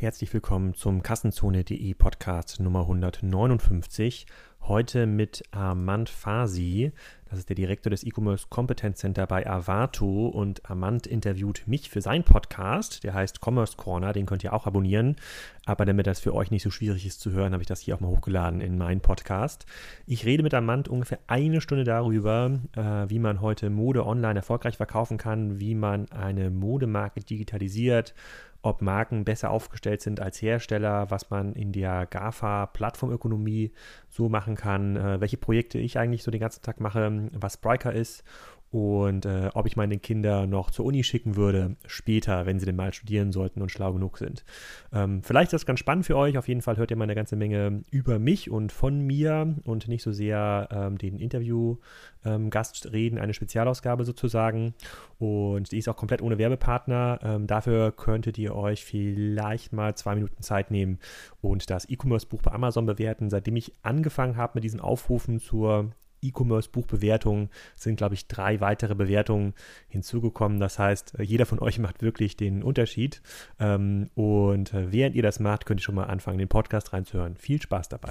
Herzlich willkommen zum Kassenzone.de Podcast Nummer 159. Heute mit Armand Fasi. Das ist der Direktor des E-Commerce Competence Center bei Avato und Armand interviewt mich für seinen Podcast, der heißt Commerce Corner, den könnt ihr auch abonnieren. Aber damit das für euch nicht so schwierig ist zu hören, habe ich das hier auch mal hochgeladen in meinen Podcast. Ich rede mit Armand ungefähr eine Stunde darüber, äh, wie man heute Mode online erfolgreich verkaufen kann, wie man eine Modemarke digitalisiert, ob Marken besser aufgestellt sind als Hersteller, was man in der GAFA-Plattformökonomie so machen kann, äh, welche Projekte ich eigentlich so den ganzen Tag mache, was Spriker ist und äh, ob ich meine Kinder noch zur Uni schicken würde, später, wenn sie denn mal studieren sollten und schlau genug sind. Ähm, vielleicht ist das ganz spannend für euch. Auf jeden Fall hört ihr mal eine ganze Menge über mich und von mir und nicht so sehr ähm, den Interview-Gast ähm, reden, eine Spezialausgabe sozusagen. Und die ist auch komplett ohne Werbepartner. Ähm, dafür könntet ihr euch vielleicht mal zwei Minuten Zeit nehmen und das E-Commerce-Buch bei Amazon bewerten. Seitdem ich angefangen habe mit diesen Aufrufen zur E-Commerce-Buchbewertungen sind, glaube ich, drei weitere Bewertungen hinzugekommen. Das heißt, äh, jeder von euch macht wirklich den Unterschied. Ähm, und äh, während ihr das macht, könnt ihr schon mal anfangen, den Podcast reinzuhören. Viel Spaß dabei.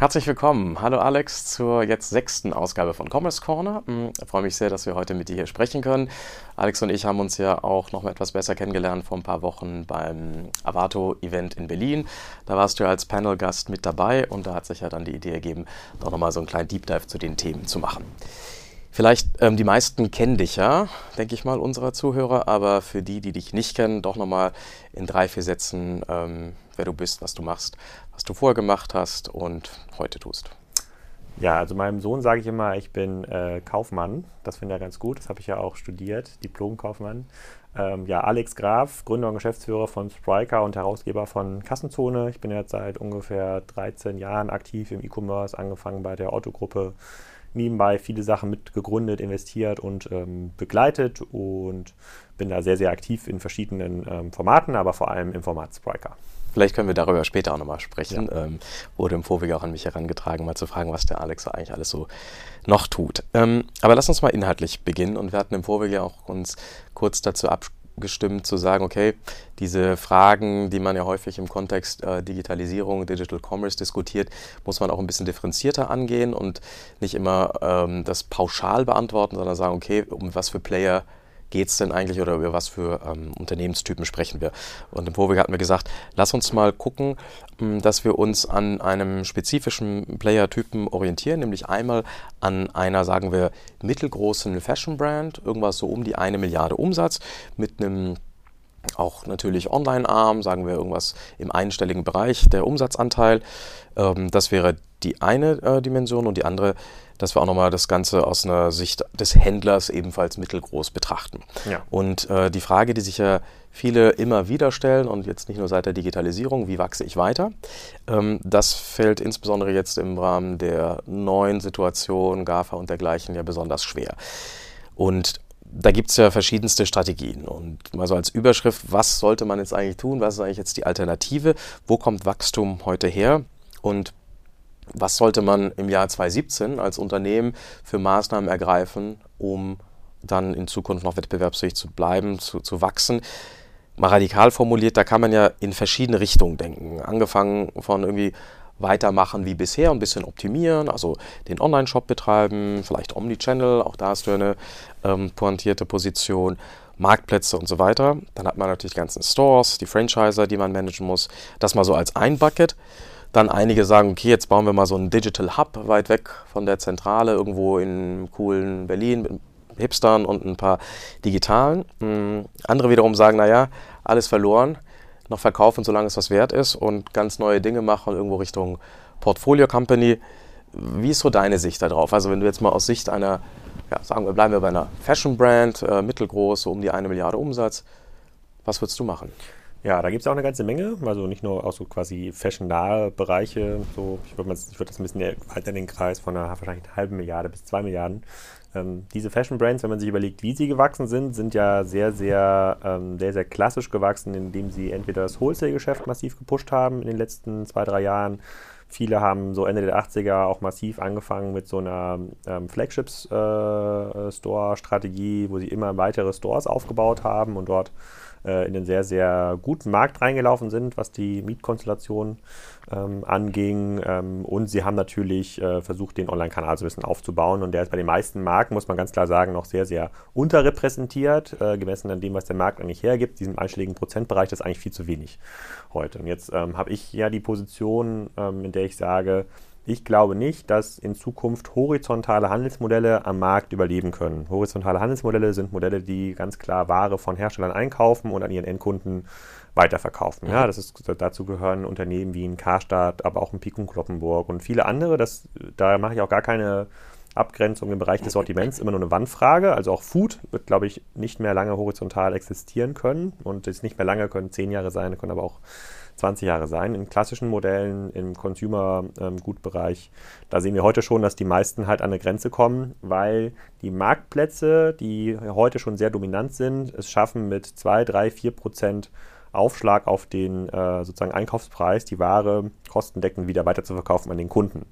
Herzlich willkommen. Hallo Alex zur jetzt sechsten Ausgabe von Commerce Corner. Hm, ich freue mich sehr, dass wir heute mit dir hier sprechen können. Alex und ich haben uns ja auch noch mal etwas besser kennengelernt vor ein paar Wochen beim Avato-Event in Berlin. Da warst du als Panel-Gast mit dabei und da hat sich ja dann die Idee ergeben, doch nochmal so einen kleinen Deep Dive zu den Themen zu machen. Vielleicht ähm, die meisten kennen dich ja, denke ich mal, unserer Zuhörer, aber für die, die dich nicht kennen, doch nochmal in drei, vier Sätzen, ähm, wer du bist, was du machst, was du vorher gemacht hast und heute tust. Ja, also meinem Sohn sage ich immer, ich bin äh, Kaufmann. Das finde ich ja ganz gut. Das habe ich ja auch studiert, Diplom-Kaufmann. Ähm, ja, Alex Graf, Gründer und Geschäftsführer von Spriker und Herausgeber von Kassenzone. Ich bin jetzt seit ungefähr 13 Jahren aktiv im E-Commerce, angefangen bei der Otto-Gruppe nebenbei viele Sachen mit gegründet, investiert und ähm, begleitet und bin da sehr, sehr aktiv in verschiedenen ähm, Formaten, aber vor allem im Format Spriker. Vielleicht können wir darüber später auch nochmal sprechen. Ja. Ähm, wurde im Vorweg auch an mich herangetragen, mal zu fragen, was der Alex eigentlich alles so noch tut. Ähm, aber lass uns mal inhaltlich beginnen. Und wir hatten im Vorweg ja auch uns kurz dazu abgesprochen, gestimmt zu sagen, okay, diese Fragen, die man ja häufig im Kontext äh, Digitalisierung, Digital Commerce diskutiert, muss man auch ein bisschen differenzierter angehen und nicht immer ähm, das pauschal beantworten, sondern sagen, okay, um was für Player geht es denn eigentlich oder über was für ähm, Unternehmenstypen sprechen wir? Und im Vorweg hatten wir gesagt, lass uns mal gucken, ähm, dass wir uns an einem spezifischen Player-Typen orientieren, nämlich einmal an einer, sagen wir, mittelgroßen Fashion-Brand, irgendwas so um die eine Milliarde Umsatz mit einem auch natürlich Online-Arm, sagen wir irgendwas im einstelligen Bereich, der Umsatzanteil. Ähm, das wäre die eine äh, Dimension und die andere dass wir auch nochmal das Ganze aus einer Sicht des Händlers ebenfalls mittelgroß betrachten. Ja. Und äh, die Frage, die sich ja viele immer wieder stellen und jetzt nicht nur seit der Digitalisierung, wie wachse ich weiter, ähm, das fällt insbesondere jetzt im Rahmen der neuen Situation, GAFA und dergleichen ja besonders schwer. Und da gibt es ja verschiedenste Strategien. Und mal so als Überschrift, was sollte man jetzt eigentlich tun? Was ist eigentlich jetzt die Alternative? Wo kommt Wachstum heute her? Und was sollte man im Jahr 2017 als Unternehmen für Maßnahmen ergreifen, um dann in Zukunft noch wettbewerbsfähig zu bleiben, zu, zu wachsen? Mal radikal formuliert, da kann man ja in verschiedene Richtungen denken. Angefangen von irgendwie weitermachen wie bisher, ein bisschen optimieren, also den Online-Shop betreiben, vielleicht Omnichannel, auch da hast du eine ähm, pointierte Position, Marktplätze und so weiter. Dann hat man natürlich die ganzen Stores, die Franchiser, die man managen muss. Das mal so als ein Bucket. Dann einige sagen, okay, jetzt bauen wir mal so einen Digital Hub weit weg von der Zentrale, irgendwo in coolen Berlin mit Hipstern und ein paar Digitalen. Hm, andere wiederum sagen, naja, alles verloren, noch verkaufen, solange es was wert ist und ganz neue Dinge machen, irgendwo Richtung Portfolio Company. Wie ist so deine Sicht darauf? Also wenn du jetzt mal aus Sicht einer, ja, sagen wir, bleiben wir bei einer Fashion Brand, äh, mittelgroß, so um die eine Milliarde Umsatz, was würdest du machen? Ja, da gibt es auch eine ganze Menge, also nicht nur auch so quasi fashion-nahe Bereiche. So, ich würde würd das ein bisschen weiter in den Kreis von einer wahrscheinlich halben Milliarde bis zwei Milliarden. Ähm, diese Fashion-Brands, wenn man sich überlegt, wie sie gewachsen sind, sind ja sehr, sehr, ähm, sehr, sehr klassisch gewachsen, indem sie entweder das Wholesale-Geschäft massiv gepusht haben in den letzten zwei, drei Jahren Viele haben so Ende der 80er auch massiv angefangen mit so einer ähm, Flagships-Store-Strategie, äh, wo sie immer weitere Stores aufgebaut haben und dort äh, in den sehr, sehr guten Markt reingelaufen sind, was die Mietkonstellation ähm, anging. Ähm, und sie haben natürlich äh, versucht, den Online-Kanal so ein bisschen aufzubauen. Und der ist bei den meisten Marken, muss man ganz klar sagen, noch sehr, sehr unterrepräsentiert, äh, gemessen an dem, was der Markt eigentlich hergibt. Diesem einstelligen Prozentbereich, das ist eigentlich viel zu wenig heute. Und jetzt ähm, habe ich ja die Position, ähm, in der ich sage, ich glaube nicht, dass in Zukunft horizontale Handelsmodelle am Markt überleben können. Horizontale Handelsmodelle sind Modelle, die ganz klar Ware von Herstellern einkaufen und an ihren Endkunden weiterverkaufen. Ja, das ist, dazu gehören Unternehmen wie ein Karstadt, aber auch ein Pikun Kloppenburg und viele andere. Das, da mache ich auch gar keine Abgrenzung im Bereich des Sortiments, immer nur eine Wandfrage. Also auch Food wird, glaube ich, nicht mehr lange horizontal existieren können und ist nicht mehr lange, können zehn Jahre sein, können aber auch 20 Jahre sein. In klassischen Modellen, im Consumer-Gutbereich, da sehen wir heute schon, dass die meisten halt an eine Grenze kommen, weil die Marktplätze, die heute schon sehr dominant sind, es schaffen mit 2, 3, 4 Prozent Aufschlag auf den äh, sozusagen Einkaufspreis, die Ware kostendeckend wieder weiter zu verkaufen an den Kunden.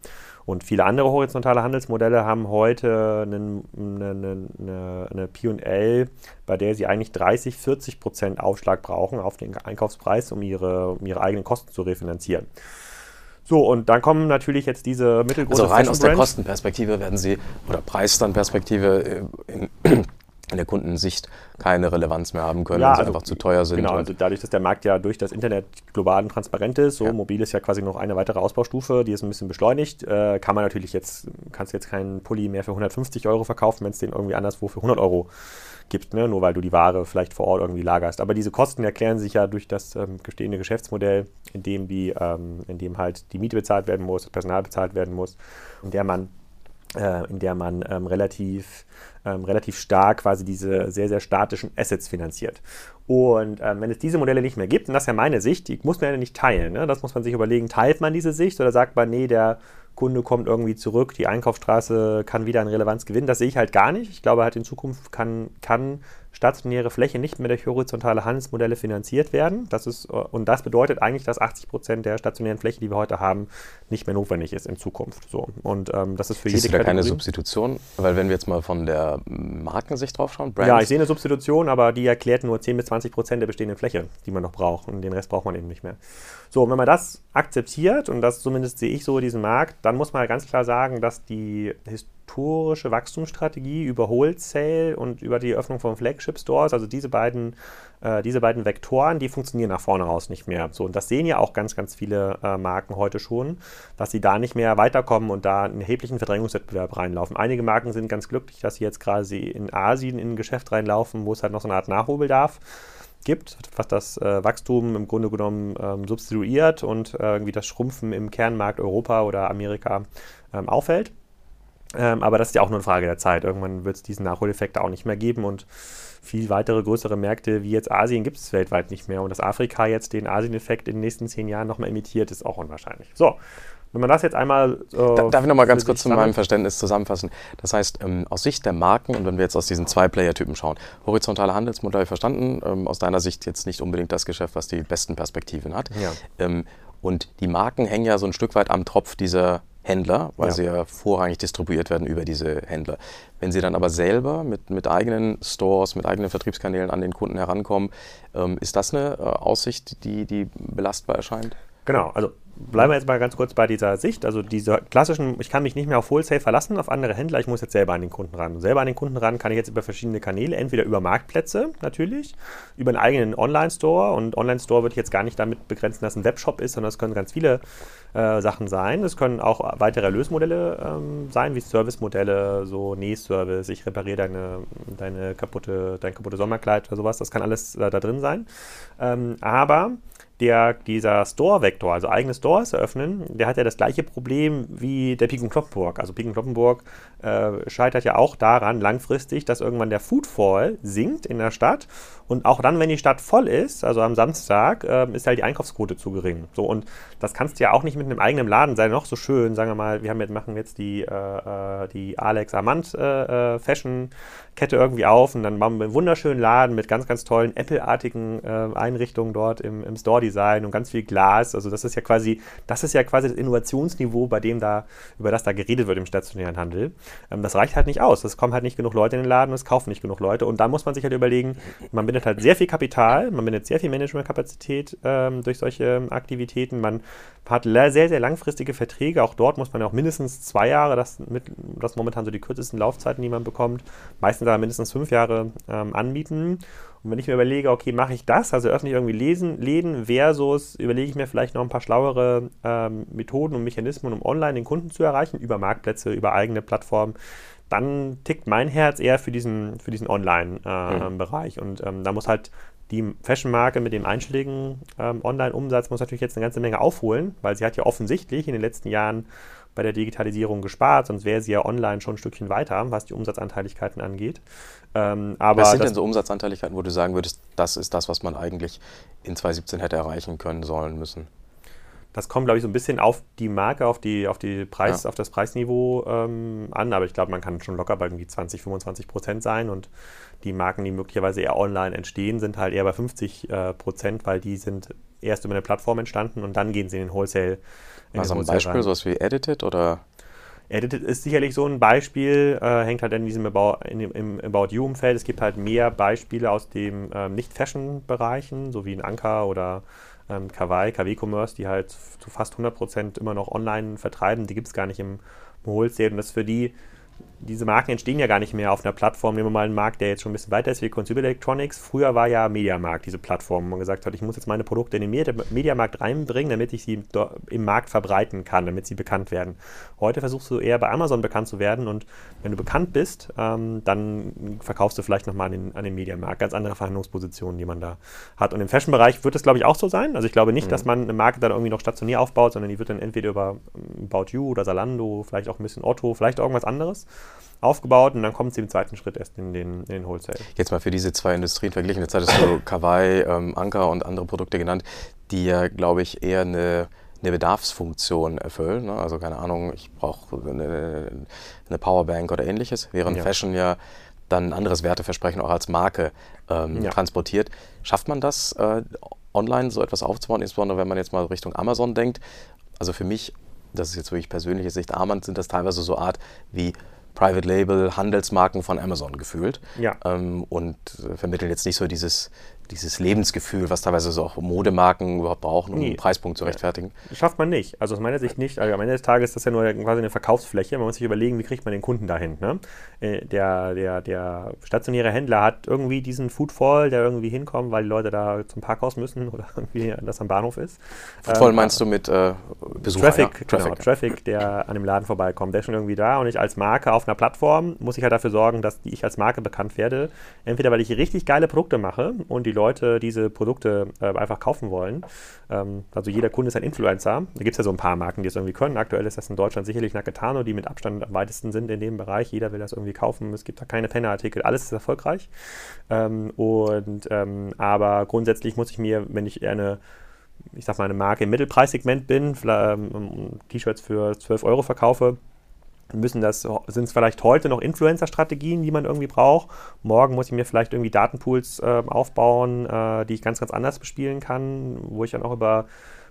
Und viele andere horizontale Handelsmodelle haben heute eine, eine, eine P&L, bei der sie eigentlich 30, 40 Prozent Aufschlag brauchen auf den Einkaufspreis, um ihre, um ihre eigenen Kosten zu refinanzieren. So, und dann kommen natürlich jetzt diese mittelgroßen. Also rein aus der Kostenperspektive werden Sie, oder Preisstandperspektive, äh, in, in der Kundensicht keine Relevanz mehr haben können, ja, weil sie also, einfach zu teuer sind. Genau, also dadurch, dass der Markt ja durch das Internet global und transparent ist, so ja. mobil ist ja quasi noch eine weitere Ausbaustufe, die ist ein bisschen beschleunigt, äh, kann man natürlich jetzt, kannst jetzt keinen Pulli mehr für 150 Euro verkaufen, wenn es den irgendwie anderswo für 100 Euro gibt, ne? nur weil du die Ware vielleicht vor Ort irgendwie lagerst. Aber diese Kosten erklären sich ja durch das ähm, bestehende Geschäftsmodell, in dem, die, ähm, in dem halt die Miete bezahlt werden muss, das Personal bezahlt werden muss, in der man äh, in der man ähm, relativ, ähm, relativ stark quasi diese sehr, sehr statischen Assets finanziert. Und ähm, wenn es diese Modelle nicht mehr gibt, und das ist ja meine Sicht, die muss man ja nicht teilen. Ne? Das muss man sich überlegen, teilt man diese Sicht oder sagt man, nee, der Kunde kommt irgendwie zurück, die Einkaufsstraße kann wieder an Relevanz gewinnen. Das sehe ich halt gar nicht. Ich glaube halt in Zukunft kann, kann stationäre Fläche nicht mehr durch horizontale Handelsmodelle finanziert werden. Das ist, und das bedeutet eigentlich, dass 80 Prozent der stationären Fläche, die wir heute haben, nicht mehr notwendig ist in Zukunft. So. Und ähm, das ist für Siehst jede du da keine Substitution? Weil wenn wir jetzt mal von der Markensicht drauf schauen, Brands. Ja, ich sehe eine Substitution, aber die erklärt nur 10 bis 20 Prozent der bestehenden Fläche, die man noch braucht. Und den Rest braucht man eben nicht mehr. So, und wenn man das akzeptiert, und das zumindest sehe ich so diesen Markt, dann muss man ganz klar sagen, dass die historische Wachstumsstrategie über Wholesale und über die Öffnung von Flagship Stores, also diese beiden, äh, diese beiden Vektoren, die funktionieren nach vorne raus nicht mehr. So, und das sehen ja auch ganz, ganz viele äh, Marken heute schon, dass sie da nicht mehr weiterkommen und da einen erheblichen Verdrängungswettbewerb reinlaufen. Einige Marken sind ganz glücklich, dass sie jetzt gerade in Asien in ein Geschäft reinlaufen, wo es halt noch so eine Art Nachholbedarf gibt, was das äh, Wachstum im Grunde genommen ähm, substituiert und äh, irgendwie das Schrumpfen im Kernmarkt Europa oder Amerika ähm, auffällt. Ähm, aber das ist ja auch nur eine Frage der Zeit. Irgendwann wird es diesen Nachholeffekt auch nicht mehr geben und viel weitere größere Märkte wie jetzt Asien gibt es weltweit nicht mehr. Und dass Afrika jetzt den Asien-Effekt in den nächsten zehn Jahren nochmal imitiert, ist auch unwahrscheinlich. So, wenn man das jetzt einmal. Äh, Darf ich nochmal ganz kurz zu meinem Verständnis zusammenfassen? Das heißt, ähm, aus Sicht der Marken und wenn wir jetzt aus diesen zwei Player-Typen schauen, horizontale Handelsmodell verstanden, ähm, aus deiner Sicht jetzt nicht unbedingt das Geschäft, was die besten Perspektiven hat. Ja. Ähm, und die Marken hängen ja so ein Stück weit am Tropf dieser Händler, weil ja. sie ja vorrangig distribuiert werden über diese Händler. Wenn sie dann aber selber mit, mit eigenen Stores, mit eigenen Vertriebskanälen an den Kunden herankommen, ähm, ist das eine äh, Aussicht, die, die belastbar erscheint? Genau, also bleiben wir jetzt mal ganz kurz bei dieser Sicht. Also diese klassischen, ich kann mich nicht mehr auf Wholesale verlassen, auf andere Händler, ich muss jetzt selber an den Kunden ran. Und selber an den Kunden ran kann ich jetzt über verschiedene Kanäle, entweder über Marktplätze natürlich, über einen eigenen Online-Store. Und Online-Store würde ich jetzt gar nicht damit begrenzen, dass ein Webshop ist, sondern es können ganz viele äh, Sachen sein. Es können auch weitere Erlösmodelle ähm, sein, wie Servicemodelle, so Nähservice, ich repariere deine, deine kaputte, dein kaputte Sommerkleid oder sowas. Das kann alles äh, da drin sein. Ähm, aber der, dieser Store-Vektor, also eigene Stores eröffnen, der hat ja das gleiche Problem wie der Piken Kloppenburg. Also Piken Kloppenburg äh, scheitert ja auch daran langfristig, dass irgendwann der Foodfall sinkt in der Stadt und auch dann, wenn die Stadt voll ist, also am Samstag, äh, ist halt die Einkaufsquote zu gering. So und das kannst du ja auch nicht mit einem eigenen Laden sein, noch so schön, sagen wir mal, wir haben jetzt, machen jetzt die, äh, äh die Alex Amant äh, äh, Fashion Kette irgendwie auf und dann machen wir einen wunderschönen Laden mit ganz, ganz tollen Apple-artigen Einrichtungen dort im, im Store Solardesign und ganz viel Glas. Also das ist ja quasi, das ist ja quasi das Innovationsniveau, bei dem da, über das da geredet wird im stationären Handel. Ähm, das reicht halt nicht aus. Es kommen halt nicht genug Leute in den Laden, es kaufen nicht genug Leute. Und da muss man sich halt überlegen, man bindet halt sehr viel Kapital, man bindet sehr viel Managementkapazität ähm, durch solche Aktivitäten. Man hat sehr, sehr langfristige Verträge. Auch dort muss man ja auch mindestens zwei Jahre, das, mit, das momentan so die kürzesten Laufzeiten, die man bekommt, meistens aber mindestens fünf Jahre ähm, anbieten. Und wenn ich mir überlege, okay, mache ich das, also öffne ich irgendwie Lesen, Läden versus überlege ich mir vielleicht noch ein paar schlauere ähm, Methoden und Mechanismen, um online den Kunden zu erreichen, über Marktplätze, über eigene Plattformen, dann tickt mein Herz eher für diesen, für diesen Online-Bereich. Äh, mhm. Und ähm, da muss halt die Fashion-Marke mit dem einschlägigen ähm, Online-Umsatz muss natürlich jetzt eine ganze Menge aufholen, weil sie hat ja offensichtlich in den letzten Jahren bei der Digitalisierung gespart, sonst wäre sie ja online schon ein Stückchen weiter, was die Umsatzanteiligkeiten angeht. Ähm, aber was sind denn so Umsatzanteiligkeiten, wo du sagen würdest, das ist das, was man eigentlich in 2017 hätte erreichen können, sollen, müssen? Das kommt, glaube ich, so ein bisschen auf die Marke, auf, die, auf, die Preis, ja. auf das Preisniveau ähm, an, aber ich glaube, man kann schon locker bei irgendwie 20, 25 Prozent sein und die Marken, die möglicherweise eher online entstehen, sind halt eher bei 50 äh, Prozent, weil die sind erst über eine Plattform entstanden und dann gehen sie in den Wholesale. In also ein Beispiel, rein. sowas wie Edited oder? Edited ist sicherlich so ein Beispiel, äh, hängt halt in diesem About, in dem, im About You-Umfeld. Es gibt halt mehr Beispiele aus dem ähm, Nicht-Fashion-Bereichen, so wie ein Anker oder ähm, Kawaii, KW-Commerce, die halt zu fast 100% immer noch online vertreiben. Die gibt es gar nicht im Wholesale und das ist für die diese Marken entstehen ja gar nicht mehr auf einer Plattform. Nehmen wir mal einen Markt, der jetzt schon ein bisschen weiter ist wie Consumer Electronics. Früher war ja Mediamarkt diese Plattform, wo man gesagt hat, ich muss jetzt meine Produkte in den Mediamarkt reinbringen, damit ich sie im Markt verbreiten kann, damit sie bekannt werden. Heute versuchst du eher bei Amazon bekannt zu werden und wenn du bekannt bist, ähm, dann verkaufst du vielleicht nochmal an den, an den Mediamarkt. Ganz andere Verhandlungspositionen, die man da hat. Und im Fashion-Bereich wird das, glaube ich, auch so sein. Also ich glaube nicht, mhm. dass man eine Marke dann irgendwie noch stationär aufbaut, sondern die wird dann entweder über About You oder Salando, vielleicht auch ein bisschen Otto, vielleicht irgendwas anderes aufgebaut und dann kommt sie im zweiten Schritt erst in den, in den Wholesale. Jetzt mal für diese zwei Industrien verglichen. Jetzt hattest du Kawaii, ähm, Anker und andere Produkte genannt, die ja, glaube ich, eher eine, eine Bedarfsfunktion erfüllen. Ne? Also keine Ahnung, ich brauche eine, eine, Powerbank oder ähnliches, während ja. Fashion ja dann ein anderes Werteversprechen auch als Marke ähm, ja. transportiert. Schafft man das, äh, online so etwas aufzubauen, insbesondere wenn man jetzt mal Richtung Amazon denkt? Also für mich, das ist jetzt wirklich persönliche Sicht, Armand sind das teilweise so Art wie Private Label, Handelsmarken von Amazon gefühlt. Ja. Ähm, und vermitteln jetzt nicht so dieses dieses Lebensgefühl, was teilweise so auch Modemarken überhaupt brauchen, um nee. einen Preispunkt zu rechtfertigen? Schafft man nicht. Also aus meiner Sicht nicht. Also am Ende des Tages ist das ja nur quasi eine Verkaufsfläche. Man muss sich überlegen, wie kriegt man den Kunden dahin. Ne? Äh, der, der, der stationäre Händler hat irgendwie diesen Foodfall, der irgendwie hinkommt, weil die Leute da zum Parkhaus müssen oder irgendwie das am Bahnhof ist. Foodfall ähm, meinst du mit äh, Besucher? Traffic, ja? Traffic, genau, Traffic, der an dem Laden vorbeikommt. Der ist schon irgendwie da und ich als Marke auf einer Plattform muss ich halt dafür sorgen, dass ich als Marke bekannt werde. Entweder weil ich richtig geile Produkte mache und die Leute diese Produkte äh, einfach kaufen wollen. Ähm, also jeder Kunde ist ein Influencer. Da gibt es ja so ein paar Marken, die es irgendwie können. Aktuell ist das in Deutschland sicherlich Nakatano, die mit Abstand am weitesten sind in dem Bereich. Jeder will das irgendwie kaufen. Es gibt da keine Pennerartikel. Alles ist erfolgreich. Ähm, und, ähm, aber grundsätzlich muss ich mir, wenn ich eine ich sag mal, eine Marke im Mittelpreissegment bin, ähm, T-Shirts für 12 Euro verkaufe, müssen das, sind es vielleicht heute noch Influencer-Strategien, die man irgendwie braucht. Morgen muss ich mir vielleicht irgendwie Datenpools äh, aufbauen, äh, die ich ganz, ganz anders bespielen kann, wo ich dann auch über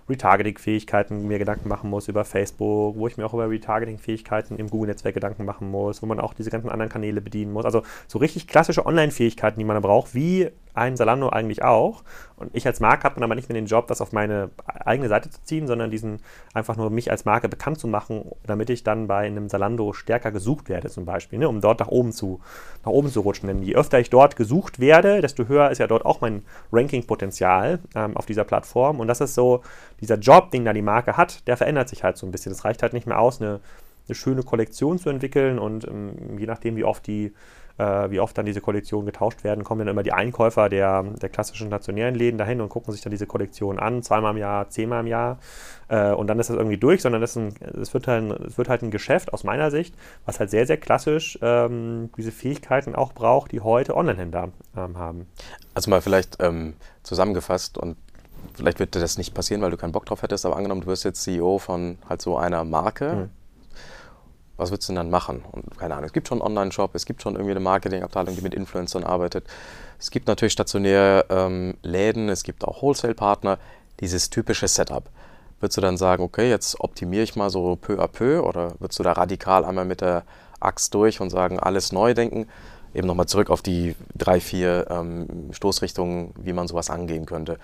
Retargeting-Fähigkeiten mir Gedanken machen muss über Facebook, wo ich mir auch über Retargeting-Fähigkeiten im Google-Netzwerk Gedanken machen muss, wo man auch diese ganzen anderen Kanäle bedienen muss. Also so richtig klassische Online-Fähigkeiten, die man da braucht, wie ein Salando eigentlich auch. Und ich als Marke habe dann aber nicht mehr den Job, das auf meine eigene Seite zu ziehen, sondern diesen einfach nur mich als Marke bekannt zu machen, damit ich dann bei einem Salando stärker gesucht werde, zum Beispiel, ne, um dort nach oben zu, nach oben zu rutschen. Denn je öfter ich dort gesucht werde, desto höher ist ja dort auch mein Ranking-Potenzial ähm, auf dieser Plattform. Und das ist so, dieser Job, den da die Marke hat, der verändert sich halt so ein bisschen. Es reicht halt nicht mehr aus, eine, eine schöne Kollektion zu entwickeln und ähm, je nachdem, wie oft die äh, wie oft dann diese Kollektionen getauscht werden, kommen dann immer die Einkäufer der, der klassischen stationären Läden dahin und gucken sich dann diese Kollektion an, zweimal im Jahr, zehnmal im Jahr. Äh, und dann ist das irgendwie durch, sondern es wird, halt, es wird halt ein Geschäft aus meiner Sicht, was halt sehr, sehr klassisch ähm, diese Fähigkeiten auch braucht, die heute Online-Händler ähm, haben. Also mal vielleicht ähm, zusammengefasst und vielleicht wird dir das nicht passieren, weil du keinen Bock drauf hättest, aber angenommen, du wirst jetzt CEO von halt so einer Marke. Mhm was würdest du denn dann machen? Und keine Ahnung, es gibt schon einen Online-Shop, es gibt schon irgendwie eine Marketingabteilung, die mit Influencern arbeitet. Es gibt natürlich stationäre ähm, Läden, es gibt auch Wholesale-Partner. dieses typische Setup? Würdest du dann sagen, okay, jetzt optimiere ich mal so peu à peu oder würdest du da radikal einmal mit der Axt durch und sagen, alles neu denken? Eben nochmal zurück auf die drei, vier ähm, Stoßrichtungen, wie man sowas angehen könnte.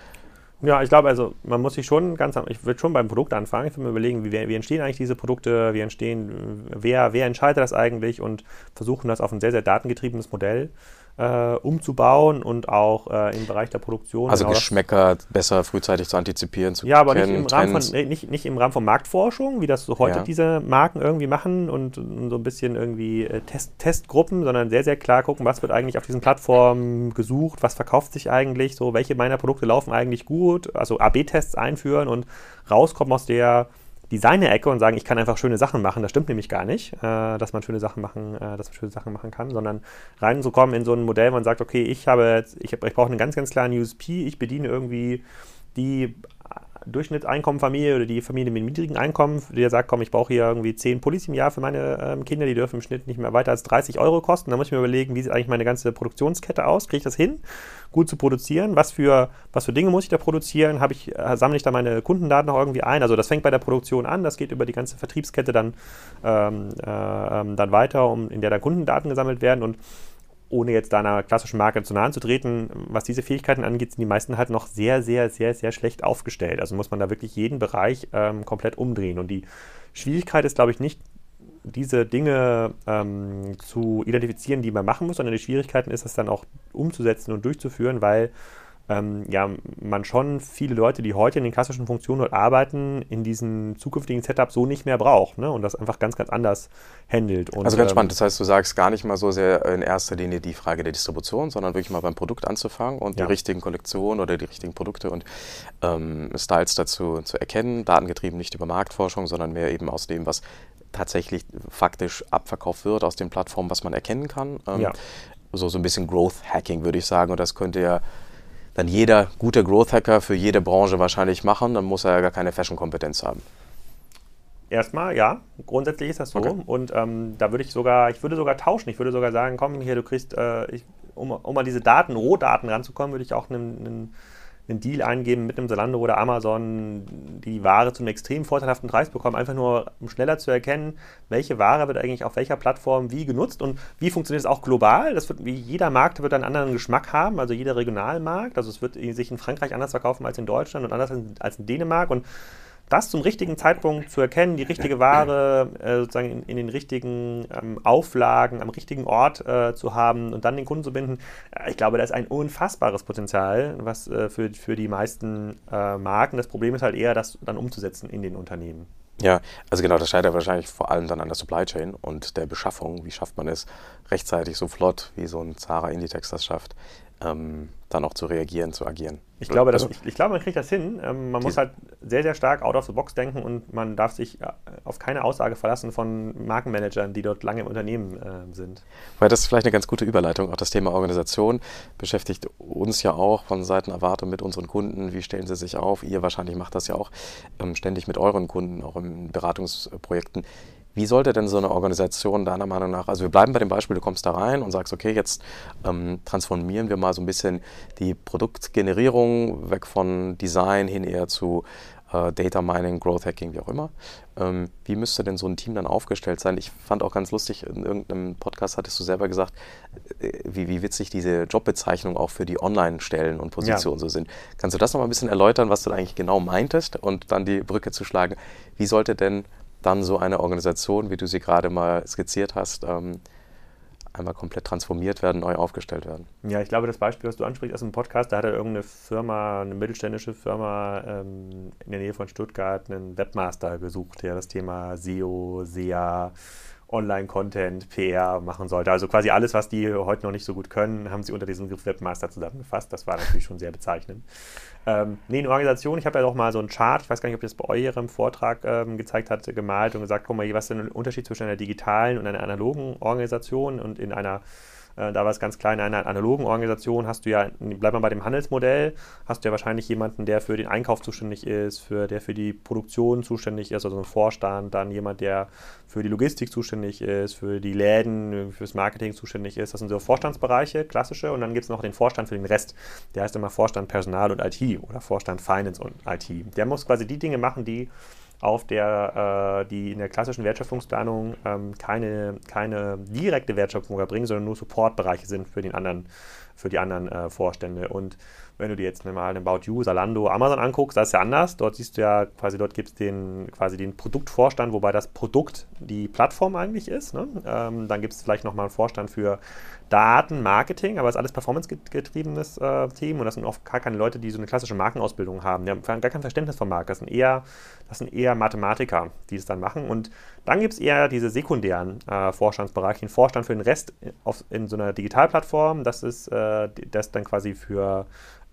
Ja, ich glaube, also man muss sich schon ganz, ich würde schon beim Produkt anfangen. Ich würde mir überlegen, wie, wie, entstehen eigentlich diese Produkte, wie entstehen, wer, wer entscheidet das eigentlich und versuchen das auf ein sehr, sehr datengetriebenes Modell äh, umzubauen und auch äh, im Bereich der Produktion. Also genau Geschmäcker besser frühzeitig zu antizipieren, zu Ja, aber kennen, nicht, im Rahmen von, nicht, nicht im Rahmen von Marktforschung, wie das so heute ja. diese Marken irgendwie machen und, und so ein bisschen irgendwie äh, Test, Testgruppen, sondern sehr, sehr klar gucken, was wird eigentlich auf diesen Plattformen gesucht, was verkauft sich eigentlich, so welche meiner Produkte laufen eigentlich gut, also AB-Tests einführen und rauskommen aus der Designer-Ecke und sagen, ich kann einfach schöne Sachen machen. Das stimmt nämlich gar nicht, äh, dass man schöne Sachen machen, äh, dass man schöne Sachen machen kann, sondern reinzukommen in so ein Modell, wo man sagt, okay, ich habe ich, ich brauche einen ganz, ganz klaren USP, ich bediene irgendwie die Durchschnittseinkommenfamilie oder die Familie mit niedrigen Einkommen, die sagt, komm, ich brauche hier irgendwie 10 Pullis im Jahr für meine ähm, Kinder, die dürfen im Schnitt nicht mehr weiter als 30 Euro kosten. Da muss ich mir überlegen, wie sieht eigentlich meine ganze Produktionskette aus? Kriege ich das hin, gut zu produzieren? Was für, was für Dinge muss ich da produzieren? ich, äh, sammle ich da meine Kundendaten noch irgendwie ein? Also das fängt bei der Produktion an, das geht über die ganze Vertriebskette dann, ähm, äh, ähm, dann weiter, um, in der dann Kundendaten gesammelt werden und ohne jetzt da einer klassischen Marke zu nahe zu treten, was diese Fähigkeiten angeht, sind die meisten halt noch sehr, sehr, sehr, sehr schlecht aufgestellt. Also muss man da wirklich jeden Bereich ähm, komplett umdrehen. Und die Schwierigkeit ist, glaube ich, nicht diese Dinge ähm, zu identifizieren, die man machen muss, sondern die Schwierigkeit ist, das dann auch umzusetzen und durchzuführen, weil ähm, ja, man schon viele Leute, die heute in den klassischen Funktionen dort arbeiten, in diesem zukünftigen Setup so nicht mehr braucht ne? und das einfach ganz, ganz anders handelt. Und, also ganz spannend, ähm, das heißt, du sagst gar nicht mal so sehr in erster Linie die Frage der Distribution, sondern wirklich mal beim Produkt anzufangen und ja. die richtigen Kollektionen oder die richtigen Produkte und ähm, Styles dazu zu erkennen, datengetrieben nicht über Marktforschung, sondern mehr eben aus dem, was tatsächlich faktisch abverkauft wird, aus den Plattformen, was man erkennen kann. Ähm, ja. So, so ein bisschen Growth Hacking, würde ich sagen. Und das könnte ja dann jeder gute Growth Hacker für jede Branche wahrscheinlich machen, dann muss er ja gar keine Fashion-Kompetenz haben. Erstmal, ja, grundsätzlich ist das so. Okay. Und ähm, da würde ich sogar, ich würde sogar tauschen. Ich würde sogar sagen, komm hier, du kriegst, äh, ich, um, um an diese Daten, Rohdaten ranzukommen, würde ich auch einen, einen einen Deal eingeben mit einem Zalando oder Amazon, die Ware zu einem extrem vorteilhaften Preis bekommen, einfach nur um schneller zu erkennen, welche Ware wird eigentlich auf welcher Plattform wie genutzt und wie funktioniert es auch global. Das wird, jeder Markt wird einen anderen Geschmack haben, also jeder Regionalmarkt. Also es wird sich in Frankreich anders verkaufen als in Deutschland und anders als in Dänemark und das zum richtigen Zeitpunkt zu erkennen, die richtige Ware äh, sozusagen in, in, den richtigen ähm, Auflagen am richtigen Ort äh, zu haben und dann den Kunden zu binden, äh, ich glaube, da ist ein unfassbares Potenzial, was äh, für, für die meisten äh, Marken. Das Problem ist halt eher, das dann umzusetzen in den Unternehmen. Ja, also genau, das scheitert wahrscheinlich vor allem dann an der Supply Chain und der Beschaffung. Wie schafft man es rechtzeitig so flott, wie so ein Zara Inditex das schafft, ähm, dann auch zu reagieren, zu agieren. Ich glaube, das, ich, ich, glaube man kriegt das hin. Ähm, man muss halt sehr, sehr stark out of the box denken und man darf sich äh, auf keine Aussage verlassen von Markenmanagern, die dort lange im Unternehmen äh, sind. Weil das ist vielleicht eine ganz gute Überleitung. Auch das Thema Organisation beschäftigt uns ja auch von Seiten Avato mit unseren Kunden. Wie stellen sie sich auf? Ihr wahrscheinlich macht das ja auch ähm, ständig mit euren Kunden, auch in Beratungsprojekten. Wie sollte denn so eine Organisation deiner Meinung nach, also wir bleiben bei dem Beispiel, du kommst da rein und sagst, okay, jetzt ähm, transformieren wir mal so ein bisschen die Produktgenerierung weg von Design hin eher zu äh, Data Mining, Growth Hacking, wie auch immer. Ähm, wie müsste denn so ein Team dann aufgestellt sein? Ich fand auch ganz lustig, in irgendeinem Podcast hattest du selber gesagt, äh, wie, wie witzig diese Jobbezeichnung auch für die Online-Stellen und Positionen ja. so sind. Kannst du das nochmal ein bisschen erläutern, was du da eigentlich genau meintest und dann die Brücke zu schlagen? Wie sollte denn dann so eine Organisation, wie du sie gerade mal skizziert hast, ähm, einmal komplett transformiert werden, neu aufgestellt werden. Ja, ich glaube, das Beispiel, was du ansprichst aus dem Podcast, da hat er irgendeine Firma, eine mittelständische Firma ähm, in der Nähe von Stuttgart einen Webmaster gesucht, der das Thema SEO, SEA, Online-Content, PR machen sollte. Also quasi alles, was die heute noch nicht so gut können, haben sie unter diesem Begriff Webmaster zusammengefasst. Das war natürlich schon sehr bezeichnend. Ähm, nee, eine Organisation, ich habe ja doch mal so einen Chart, ich weiß gar nicht, ob ihr das bei eurem Vortrag ähm, gezeigt hat, gemalt und gesagt, guck mal, was ist denn der Unterschied zwischen einer digitalen und einer analogen Organisation und in einer Äh, da war es ganz klein, in einer analogen Organisation hast du ja, bleib mal bei dem Handelsmodell, hast du ja wahrscheinlich jemanden, der für den Einkauf zuständig ist, für, der für die Produktion zuständig ist, also ein Vorstand, dann jemand, der für die Logistik zuständig ist, für die Läden, fürs Marketing zuständig ist. Das sind so Vorstandsbereiche, klassische. Und dann gibt es noch den Vorstand für den Rest. Der heißt immer Vorstand Personal und IT oder Vorstand Finance und IT. Der muss quasi die Dinge machen, die auf der, äh, die in der klassischen Wertschöpfungsplanung ähm, keine, keine direkte Wertschöpfung erbringen, sondern nur Supportbereiche sind für, den anderen, für die anderen äh, Vorstände. Und wenn du dir jetzt mal den About You, Salando, Amazon anguckst, das ist ja anders. Dort siehst du ja quasi, dort gibt es den, quasi den Produktvorstand, wobei das Produkt die Plattform eigentlich ist. Ne? Ähm, dann gibt es vielleicht nochmal einen Vorstand für Daten, Marketing, aber es ist alles performance-getriebenes äh, Team und das sind oft gar keine Leute, die so eine klassische Markenausbildung haben. Die haben gar kein Verständnis von Marke. Das sind eher, das sind eher Mathematiker, die es dann machen. Und dann gibt es eher diese sekundären äh, Vorstandsbereiche, den Vorstand für den Rest auf, in so einer Digitalplattform. Das ist äh, das dann quasi für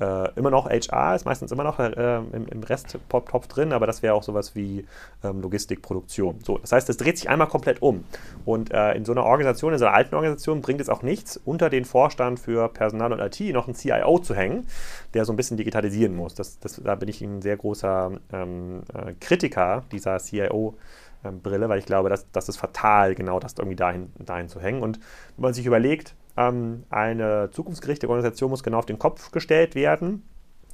äh, immer noch HR, ist meistens immer noch äh, im, im Resttopf drin, aber das wäre auch sowas wie ähm, Logistikproduktion. So, das heißt, es dreht sich einmal komplett um. Und äh, in so einer Organisation, in so einer alten Organisation bringt es auch nichts, unter den Vorstand für Personal und IT noch einen CIO zu hängen, der so ein bisschen digitalisieren muss. Das, das, da bin ich ein sehr großer ähm, äh, Kritiker dieser CIO. Brille, weil ich glaube, dass das ist fatal, genau das irgendwie dahin, dahin zu hängen. Und wenn man sich überlegt, ähm, eine zukunftsgerichtete Organisation muss genau auf den Kopf gestellt werden,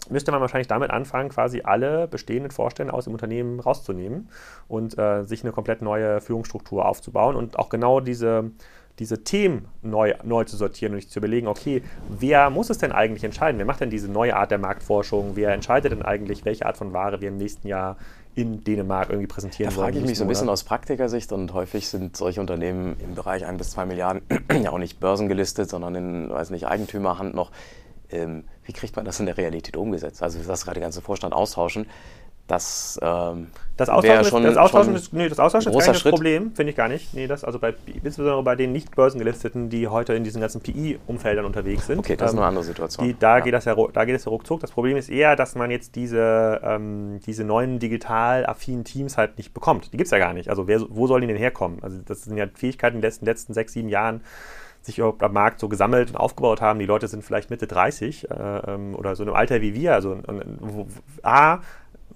müsste man wahrscheinlich damit anfangen, quasi alle bestehenden Vorstände aus dem Unternehmen rauszunehmen und äh, sich eine komplett neue Führungsstruktur aufzubauen und auch genau diese, diese Themen neu, neu zu sortieren und sich zu überlegen, okay, wer muss es denn eigentlich entscheiden? Wer macht denn diese neue Art der Marktforschung? Wer entscheidet denn eigentlich, welche Art von Ware wir im nächsten Jahr in Dänemark irgendwie präsentieren da wollen. Da frage ich mich so ein bisschen aus Praktikersicht und häufig sind solche Unternehmen im Bereich 1 bis 2 Milliarden ja auch nicht börsengelistet, sondern in, weiß nicht, Eigentümerhand noch. Ähm, wie kriegt man das in der Realität umgesetzt? Also, das gerade den ganzen Vorstand austauschen. Das, ähm, das Austauschen, ist, schon, das Austauschen, ist, nee, das Austauschen ist kein Problem, finde ich gar nicht. Nee, das, also bei, insbesondere bei den nicht börsengelisteten, die heute in diesen ganzen PI-Umfeldern unterwegs sind. Okay, das ähm, ist eine andere Situation. Die, da, ja. geht das ja, da geht es ja ruckzuck. Das Problem ist eher, dass man jetzt diese, ähm, diese neuen digital affinen Teams halt nicht bekommt. Die gibt es ja gar nicht. Also wer, wo sollen die denn herkommen? Also das sind ja Fähigkeiten in den letzten, letzten sechs, sieben Jahren, sich überhaupt am Markt so gesammelt und aufgebaut haben. Die Leute sind vielleicht Mitte 30 äh, ähm, oder so in einem Alter wie wir. Also wo, A,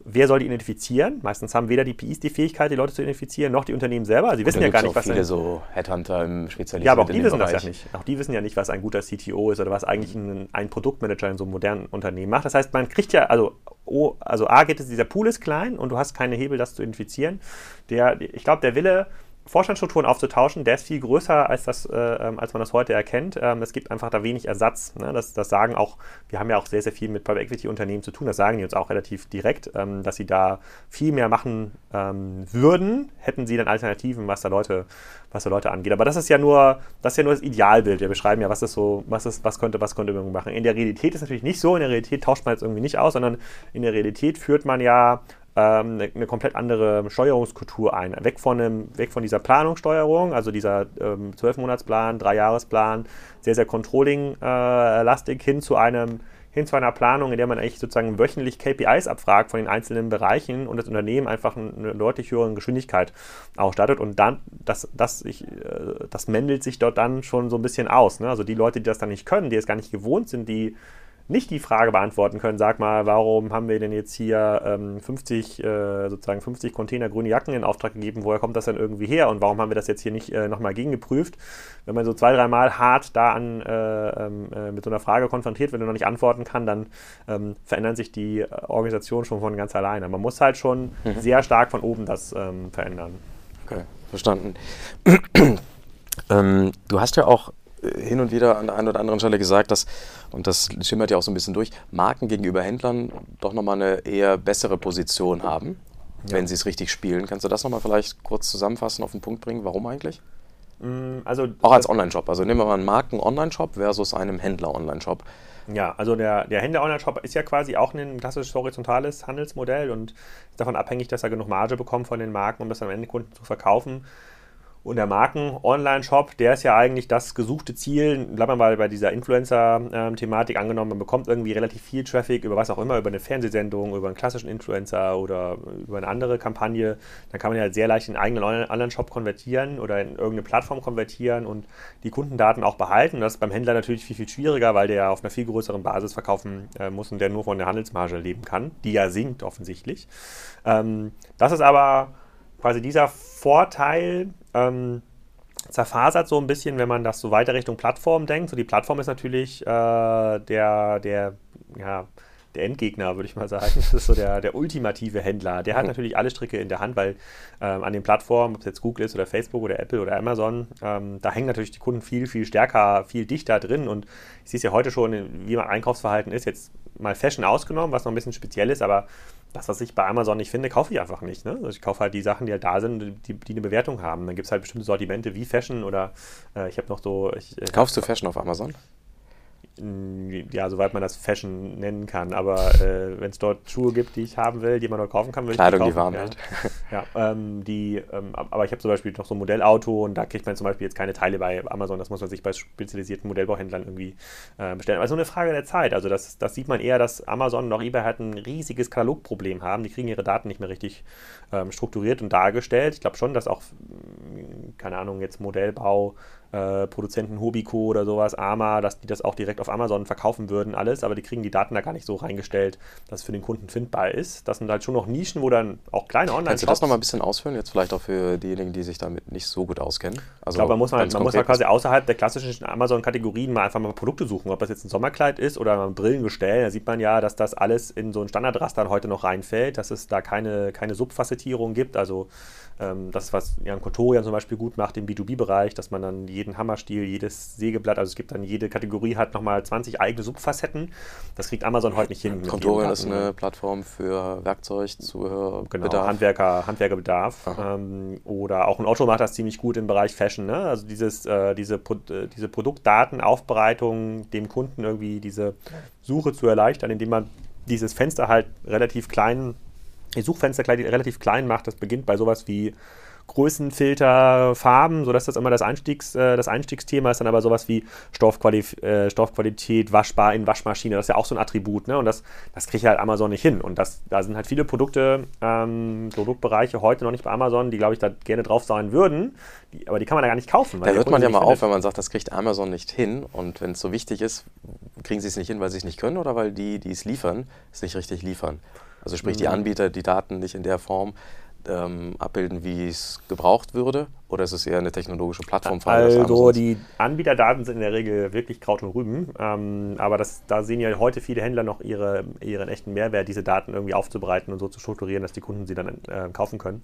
wer soll die identifizieren? Meistens haben weder die PIs die Fähigkeit, die Leute zu identifizieren, noch die Unternehmen selber. Sie wissen ja gar nicht, was viele so Headhunter im Spezialisierten Ja, aber auch die wissen Bereich. das ja nicht. Auch die wissen ja nicht, was ein guter CTO ist oder was eigentlich ein, ein Produktmanager in so einem modernen Unternehmen macht. Das heißt, man kriegt ja, also, oh, also A geht es, dieser Pool ist klein und du hast keine Hebel, das zu identifizieren. Der, ich glaube, der Wille, Vorstandsstrukturen aufzutauschen, der ist viel größer, als, das, äh, ähm, als man das heute erkennt. Ähm, es gibt einfach da wenig Ersatz. Ne? Das, das, sagen auch, wir haben ja auch sehr, sehr viel mit Private Equity Unternehmen zu tun, das sagen die uns auch relativ direkt, ähm, dass sie da viel mehr machen ähm, würden, hätten sie dann Alternativen, was da Leute, was da Leute angeht. Aber das ist ja nur, das ist ja nur das Idealbild. Wir beschreiben ja, was ist so, was ist, was könnte, was könnte man machen. In der Realität ist es natürlich nicht so, in der Realität tauscht man jetzt irgendwie nicht aus, sondern in der Realität führt man ja ähm, eine, eine, komplett andere Steuerungskultur ein. Weg von, einem, weg von dieser Planungssteuerung, also dieser ähm, 12-Monatsplan, Dreijahresplan, sehr, sehr Controlling-lastig, äh, hin zu einem hin zu einer Planung, in der man eigentlich sozusagen wöchentlich KPIs abfragt von den einzelnen Bereichen und das Unternehmen einfach eine deutlich höhere Geschwindigkeit ausstattet. Und dann, das, das, ich, äh, das mändelt sich dort dann schon so ein bisschen aus. Ne? Also die Leute, die das dann nicht können, die es gar nicht gewohnt sind, die nicht die Frage beantworten können, sag mal, warum haben wir denn jetzt hier ähm, 50, äh, sozusagen 50 Container grüne Jacken in Auftrag gegeben, woher kommt das denn irgendwie her und warum haben wir das jetzt hier nicht äh, nochmal gegengeprüft? Wenn man so zwei, dreimal hart da an, äh, ähm, äh, mit so einer Frage konfrontiert wird und noch nicht antworten kann, dann ähm, verändern sich die äh, Organisationen schon von ganz alleine. Man muss halt schon mhm. sehr stark von oben das ähm, verändern. Okay, verstanden. Ähm, du hast ja auch hin und wieder an der einen oder anderen Stelle gesagt, dass, und das schimmert ja auch so ein bisschen durch, Marken gegenüber Händlern doch nochmal eine eher bessere Position haben, ja. wenn sie es richtig spielen. Kannst du das nochmal vielleicht kurz zusammenfassen, auf den Punkt bringen? Warum eigentlich? Mm, also, auch als Online-Shop. Also nehmen wir mal einen Marken-Online-Shop versus einem Händler-Online-Shop. Ja, also der, der Händler-Online-Shop ist ja quasi auch ein klassisches horizontales Handelsmodell und ist davon abhängig, dass er genug Marge bekommt von den Marken, um das am Ende Kunden zu verkaufen. Und der Marken-Online-Shop, der ist ja eigentlich das gesuchte Ziel. Bleiben wir mal bei dieser Influencer-Thematik angenommen. Man bekommt irgendwie relativ viel Traffic über was auch immer, über eine Fernsehsendung, über einen klassischen Influencer oder über eine andere Kampagne. Dann kann man ja sehr leicht in einen eigenen Online-Shop konvertieren oder in irgendeine Plattform konvertieren und die Kundendaten auch behalten. Das ist beim Händler natürlich viel, viel schwieriger, weil der ja auf einer viel größeren Basis verkaufen äh, muss und der nur von der Handelsmarge leben kann, die ja sinkt offensichtlich. Ähm, das ist aber quasi dieser Vorteil, ähm, zerfasert so ein bisschen, wenn man das so weiter Richtung Plattform denkt. So die Plattform ist natürlich äh, der, der, ja, der Endgegner, würde ich mal sagen. Das ist so der, der ultimative Händler. Der hat natürlich alle Stricke in der Hand, weil ähm, an den Plattformen, ob es jetzt Google ist oder Facebook oder Apple oder Amazon, ähm, da hängen natürlich die Kunden viel, viel stärker, viel dichter drin. Und ich sehe es ja heute schon, wie mein Einkaufsverhalten ist. Jetzt mal Fashion ausgenommen, was noch ein bisschen speziell ist, aber das, was ich bei Amazon nicht finde, kaufe ich einfach nicht. Ne? Also ich kaufe halt die Sachen, die halt da sind, die, die eine Bewertung haben. Dann gibt es halt bestimmte Sortimente wie Fashion oder äh, ich habe noch so. Ich, äh, Kaufst du Fashion auf Amazon? Ja, soweit man das Fashion nennen kann. Aber äh, wenn es dort Schuhe gibt, die ich haben will, die man dort kaufen kann, will Kleidung, ich. Kleidung, die warm ja. ja ähm, die, ähm, aber ich habe zum Beispiel noch so ein Modellauto und da kriegt man zum Beispiel jetzt keine Teile bei Amazon. Das muss man sich bei spezialisierten Modellbauhändlern irgendwie äh, bestellen. Aber es ist nur eine Frage der Zeit. Also das, das sieht man eher, dass Amazon und auch eBay halt ein riesiges Katalogproblem haben. Die kriegen ihre Daten nicht mehr richtig ähm, strukturiert und dargestellt. Ich glaube schon, dass auch, keine Ahnung, jetzt Modellbau äh, Produzenten Hobiko oder sowas, Arma, dass die das auch direkt auf Amazon verkaufen würden, alles, aber die kriegen die Daten da gar nicht so reingestellt, dass es für den Kunden findbar ist. Das sind halt schon noch Nischen, wo dann auch kleine online Kannst du das nochmal ein bisschen ausführen, jetzt vielleicht auch für diejenigen, die sich damit nicht so gut auskennen? Also ich glaube, man muss, halt, man muss halt quasi außerhalb der klassischen Amazon-Kategorien mal einfach mal Produkte suchen, ob das jetzt ein Sommerkleid ist oder ein Brillengestell, da sieht man ja, dass das alles in so ein Standardraster heute noch reinfällt, dass es da keine, keine Subfacettierung gibt, also ähm, das was Jan Kontorian zum Beispiel gut macht im B2B-Bereich, dass man dann jeden Hammerstiel, jedes Sägeblatt, also es gibt dann jede Kategorie hat nochmal 20 eigene Subfacetten. Das kriegt Amazon heute nicht hin. Kontorian ist eine Plattform für Werkzeugzubehör, genau, Bedarf. Handwerker, Handwerkerbedarf. Ähm, oder auch ein Otto macht das ziemlich gut im Bereich Fashion. Ne? Also dieses, äh, diese, Pro äh, diese Produktdatenaufbereitung, dem Kunden irgendwie diese Suche zu erleichtern, indem man dieses Fenster halt relativ klein die Suchfenster relativ klein macht. Das beginnt bei sowas wie Größenfilter, Farben, sodass das immer das, Einstiegs, äh, das Einstiegsthema ist, dann aber sowas wie Stoffquali äh, Stoffqualität, waschbar in Waschmaschine, das ist ja auch so ein Attribut, ne? Und das, das kriegt halt Amazon nicht hin. Und das, da sind halt viele Produkte, ähm, Produktbereiche heute noch nicht bei Amazon, die, glaube ich, da gerne drauf sein würden, die, aber die kann man da gar nicht kaufen. da hört man ja mal auf, wenn man sagt, das kriegt Amazon nicht hin. Und wenn es so wichtig ist, kriegen sie es nicht hin, weil sie es nicht können oder weil die, die es liefern, es nicht richtig liefern. Also sprich, die mhm. Anbieter die Daten nicht in der Form ähm, abbilden, wie es gebraucht würde? Oder ist es eher eine technologische Plattformfrage? Also die Anbieterdaten sind in der Regel wirklich Kraut und Rüben. Ähm, aber das, da sehen ja heute viele Händler noch ihre, ihren echten Mehrwert, diese Daten irgendwie aufzubereiten und so zu strukturieren, dass die Kunden sie dann äh, kaufen können.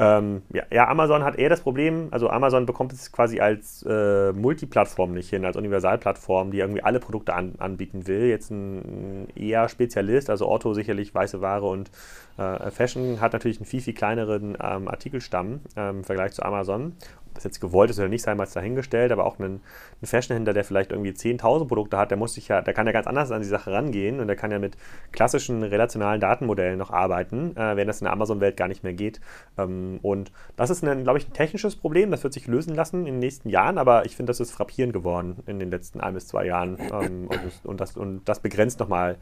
Ähm, ja, ja, Amazon hat eher das Problem, also Amazon bekommt es quasi als äh, Multiplattform nicht hin, als Universalplattform, die irgendwie alle Produkte an, anbieten will. Jetzt ein, ein eher Spezialist, also Otto sicherlich weiße Ware und äh, Fashion hat natürlich einen viel, viel kleineren ähm, Artikelstamm ähm, im Vergleich zu Amazon das jetzt gewollt ist oder nicht, sei mal dahingestellt, aber auch ein, ein Fashionhändler, der vielleicht irgendwie 10.000 Produkte hat, der muss sich ja, der kann ja ganz anders an die Sache rangehen und der kann ja mit klassischen relationalen Datenmodellen noch arbeiten, äh, während das in der Amazon-Welt gar nicht mehr geht. Ähm, und das ist, glaube ich, ein technisches Problem, das wird sich lösen lassen in den nächsten Jahren, aber ich finde, das ist frappierend geworden in den letzten ein bis zwei Jahren ähm, und, und, das, und das begrenzt nochmal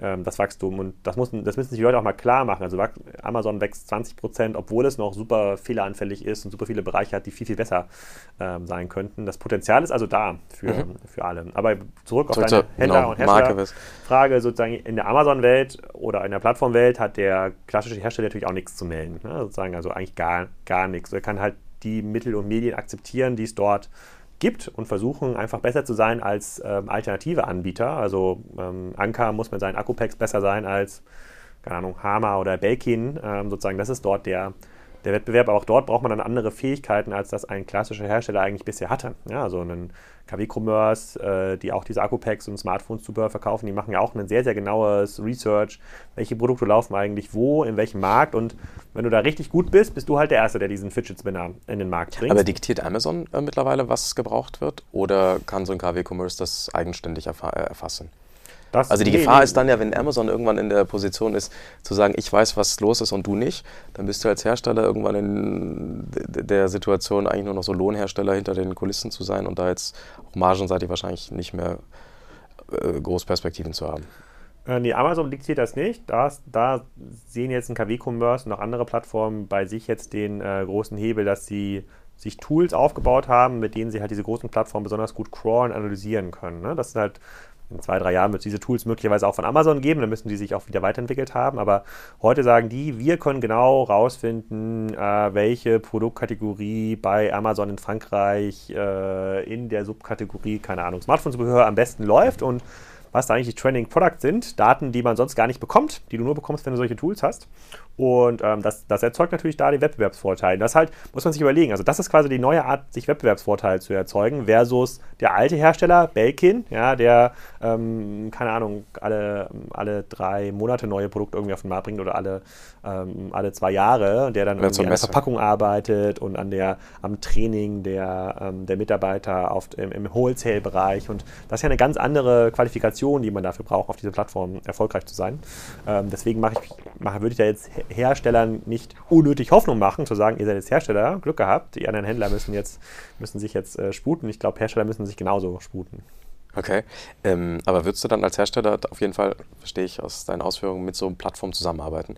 ähm, das Wachstum. Und das, muss, das müssen sich die Leute auch mal klar machen. Also Amazon wächst 20 Prozent, obwohl es noch super fehleranfällig ist und super viele Bereiche hat, die viel, viel besser ähm, sein könnten. Das Potenzial ist also da für, mhm. für alle. Aber zurück auf deine Händler- genau, und Herstellerfrage, sozusagen in der Amazon-Welt oder in der Plattform-Welt hat der klassische Hersteller natürlich auch nichts zu melden. Ne? Sozusagen also eigentlich gar, gar nichts. Er kann halt die Mittel und Medien akzeptieren, die es dort gibt und versuchen einfach besser zu sein als ähm, alternative Anbieter. Also ähm, Anker muss mit seinen Akkupacks besser sein als, keine Ahnung, Hama oder Belkin. Ähm, sozusagen, das ist dort der, der Wettbewerb. Aber auch dort braucht man dann andere Fähigkeiten, als das ein klassischer Hersteller eigentlich bisher hatte. Ja, also ein KW Commerce, äh, die auch diese Akkupacks und Smartphones Zubehör verkaufen, die machen ja auch ein sehr, sehr genaues Research, welche Produkte laufen eigentlich wo, in welchem Markt und wenn du da richtig gut bist, bist du halt der Erste, der diesen Fidget Spinner in den Markt bringt. Aber diktiert Amazon äh, mittlerweile, was gebraucht wird oder kann so ein KW Commerce das eigenständig äh, erfassen? Das, also die nee, Gefahr nee, ist dann ja, wenn Amazon irgendwann in der Position ist, zu sagen, ich weiß, was los ist und du nicht, dann bist du als Hersteller irgendwann in der Situation, eigentlich nur noch so Lohnhersteller hinter den Kulissen zu sein und da jetzt auch margenseitig wahrscheinlich nicht mehr äh, Großperspektiven zu haben. Äh, nee, Amazon diktiert das nicht. Das, da sehen jetzt ein KW-Commerce und auch andere Plattformen bei sich jetzt den äh, großen Hebel, dass sie sich Tools aufgebaut haben, mit denen sie halt diese großen Plattformen besonders gut crawlen, analysieren können. Ne? Das sind halt in zwei, drei Jahren wird es diese Tools möglicherweise auch von Amazon geben, dann müssen die sich auch wieder weiterentwickelt haben. Aber heute sagen die, wir können genau rausfinden, äh, welche Produktkategorie bei Amazon in Frankreich äh, in der Subkategorie, keine Ahnung, Smartphone-Zubehör am besten läuft und was da eigentlich die Trending Products sind, Daten, die man sonst gar nicht bekommt, die du nur bekommst, wenn du solche Tools hast. Und ähm, das, das, erzeugt natürlich da den Wettbewerbsvorteil. Das halt, muss man sich überlegen. Also, das ist quasi die neue Art, sich Wettbewerbsvorteil zu erzeugen, versus der alte Hersteller, Belkin, ja, der, ähm, keine Ahnung, alle, alle drei Monate neue Produkte irgendwie auf den Markt bringt oder alle, ähm, alle zwei Jahre, der dann an der Verpackung arbeitet und an der, am Training der, ähm, der Mitarbeiter auf, im, im Wholesale-Bereich. Und das ist ja eine ganz andere Qualifikation, die man dafür braucht, auf dieser Plattform erfolgreich zu sein. Ähm, deswegen mache ich, mache, würde ich da jetzt Herstellern nicht unnötig Hoffnung machen, zu sagen, ihr seid jetzt Hersteller, Glück gehabt, die anderen Händler müssen, jetzt, müssen sich jetzt äh, sputen. Ich glaube, Hersteller müssen sich genauso sputen. Okay, ähm, aber würdest du dann als Hersteller auf jeden Fall, verstehe ich aus deinen Ausführungen, mit so einer Plattform zusammenarbeiten?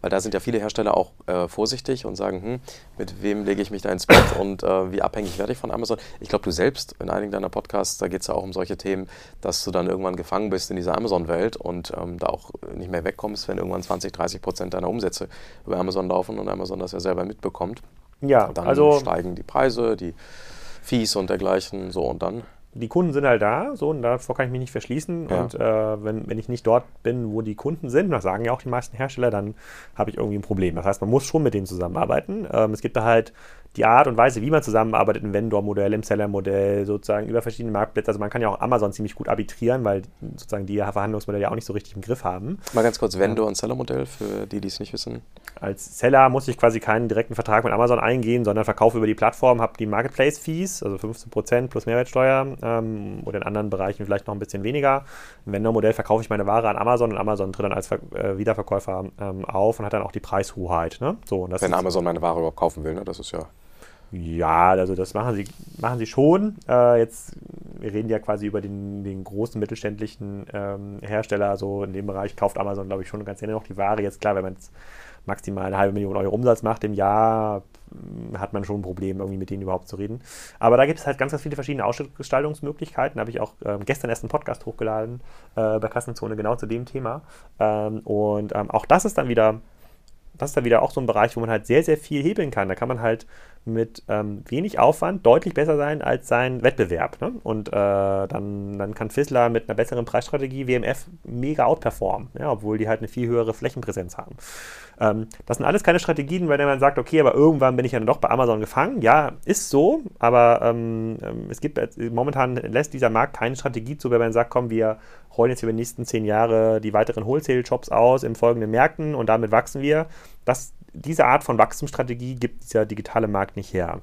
Weil da sind ja viele Hersteller auch äh, vorsichtig und sagen, hm, mit wem lege ich mich da ins Bett und äh, wie abhängig werde ich von Amazon. Ich glaube, du selbst in einigen deiner Podcasts, da geht es ja auch um solche Themen, dass du dann irgendwann gefangen bist in dieser Amazon-Welt und ähm, da auch nicht mehr wegkommst, wenn irgendwann 20, 30 Prozent deiner Umsätze über Amazon laufen und Amazon das ja selber mitbekommt. Ja, dann also steigen die Preise, die Fees und dergleichen, so und dann die Kunden sind halt da, so, und davor kann ich mich nicht verschließen. Ja. Und äh, wenn, wenn ich nicht dort bin, wo die Kunden sind, das sagen ja auch die meisten Hersteller, dann habe ich irgendwie ein Problem. Das heißt, man muss schon mit denen zusammenarbeiten. Ähm, es gibt da halt die Art und Weise, wie man zusammenarbeitet im Vendor-Modell, im Seller-Modell, sozusagen über verschiedene Marktplätze. Also man kann ja auch Amazon ziemlich gut arbitrieren, weil sozusagen die Verhandlungsmodelle ja auch nicht so richtig im Griff haben. Mal ganz kurz Vendor- und Seller-Modell für die, die es nicht wissen. Als Seller muss ich quasi keinen direkten Vertrag mit Amazon eingehen, sondern verkaufe über die Plattform, habe die Marketplace-Fees, also 15% plus Mehrwertsteuer ähm, oder in anderen Bereichen vielleicht noch ein bisschen weniger. Im Vendor-Modell verkaufe ich meine Ware an Amazon und Amazon tritt dann als Ver äh, Wiederverkäufer ähm, auf und hat dann auch die Preishoheit. Ne? So, Wenn Amazon meine Ware überhaupt kaufen will, ne? das ist ja ja, also das machen sie, machen sie schon. Äh, jetzt, wir reden ja quasi über den, den großen mittelständlichen ähm, Hersteller. So in dem Bereich kauft Amazon, glaube ich, schon ganz gerne noch die Ware. Jetzt klar, wenn man jetzt maximal eine halbe Million Euro Umsatz macht im Jahr, hat man schon ein Problem, irgendwie mit denen überhaupt zu reden. Aber da gibt es halt ganz, ganz viele verschiedene Ausgestaltungsmöglichkeiten. Da habe ich auch ähm, gestern erst einen Podcast hochgeladen äh, bei Kassenzone genau zu dem Thema. Ähm, und ähm, auch das ist dann wieder das ist dann wieder auch so ein Bereich, wo man halt sehr, sehr viel hebeln kann. Da kann man halt mit ähm, wenig Aufwand deutlich besser sein als sein Wettbewerb. Ne? Und äh, dann, dann kann Fissler mit einer besseren Preisstrategie WMF mega outperformen, ja, obwohl die halt eine viel höhere Flächenpräsenz haben. Ähm, das sind alles keine Strategien, bei denen man sagt, okay, aber irgendwann bin ich ja dann doch bei Amazon gefangen. Ja, ist so, aber ähm, ähm es gibt momentan lässt dieser Markt keine Strategie zu, wenn man sagt, komm, wir rollen jetzt über die nächsten zehn Jahre die weiteren Wholesale-Shops aus in folgenden Märkten und damit wachsen wir. Das, diese Art von Wachstumsstrategie gibt dieser digitale Markt nicht her.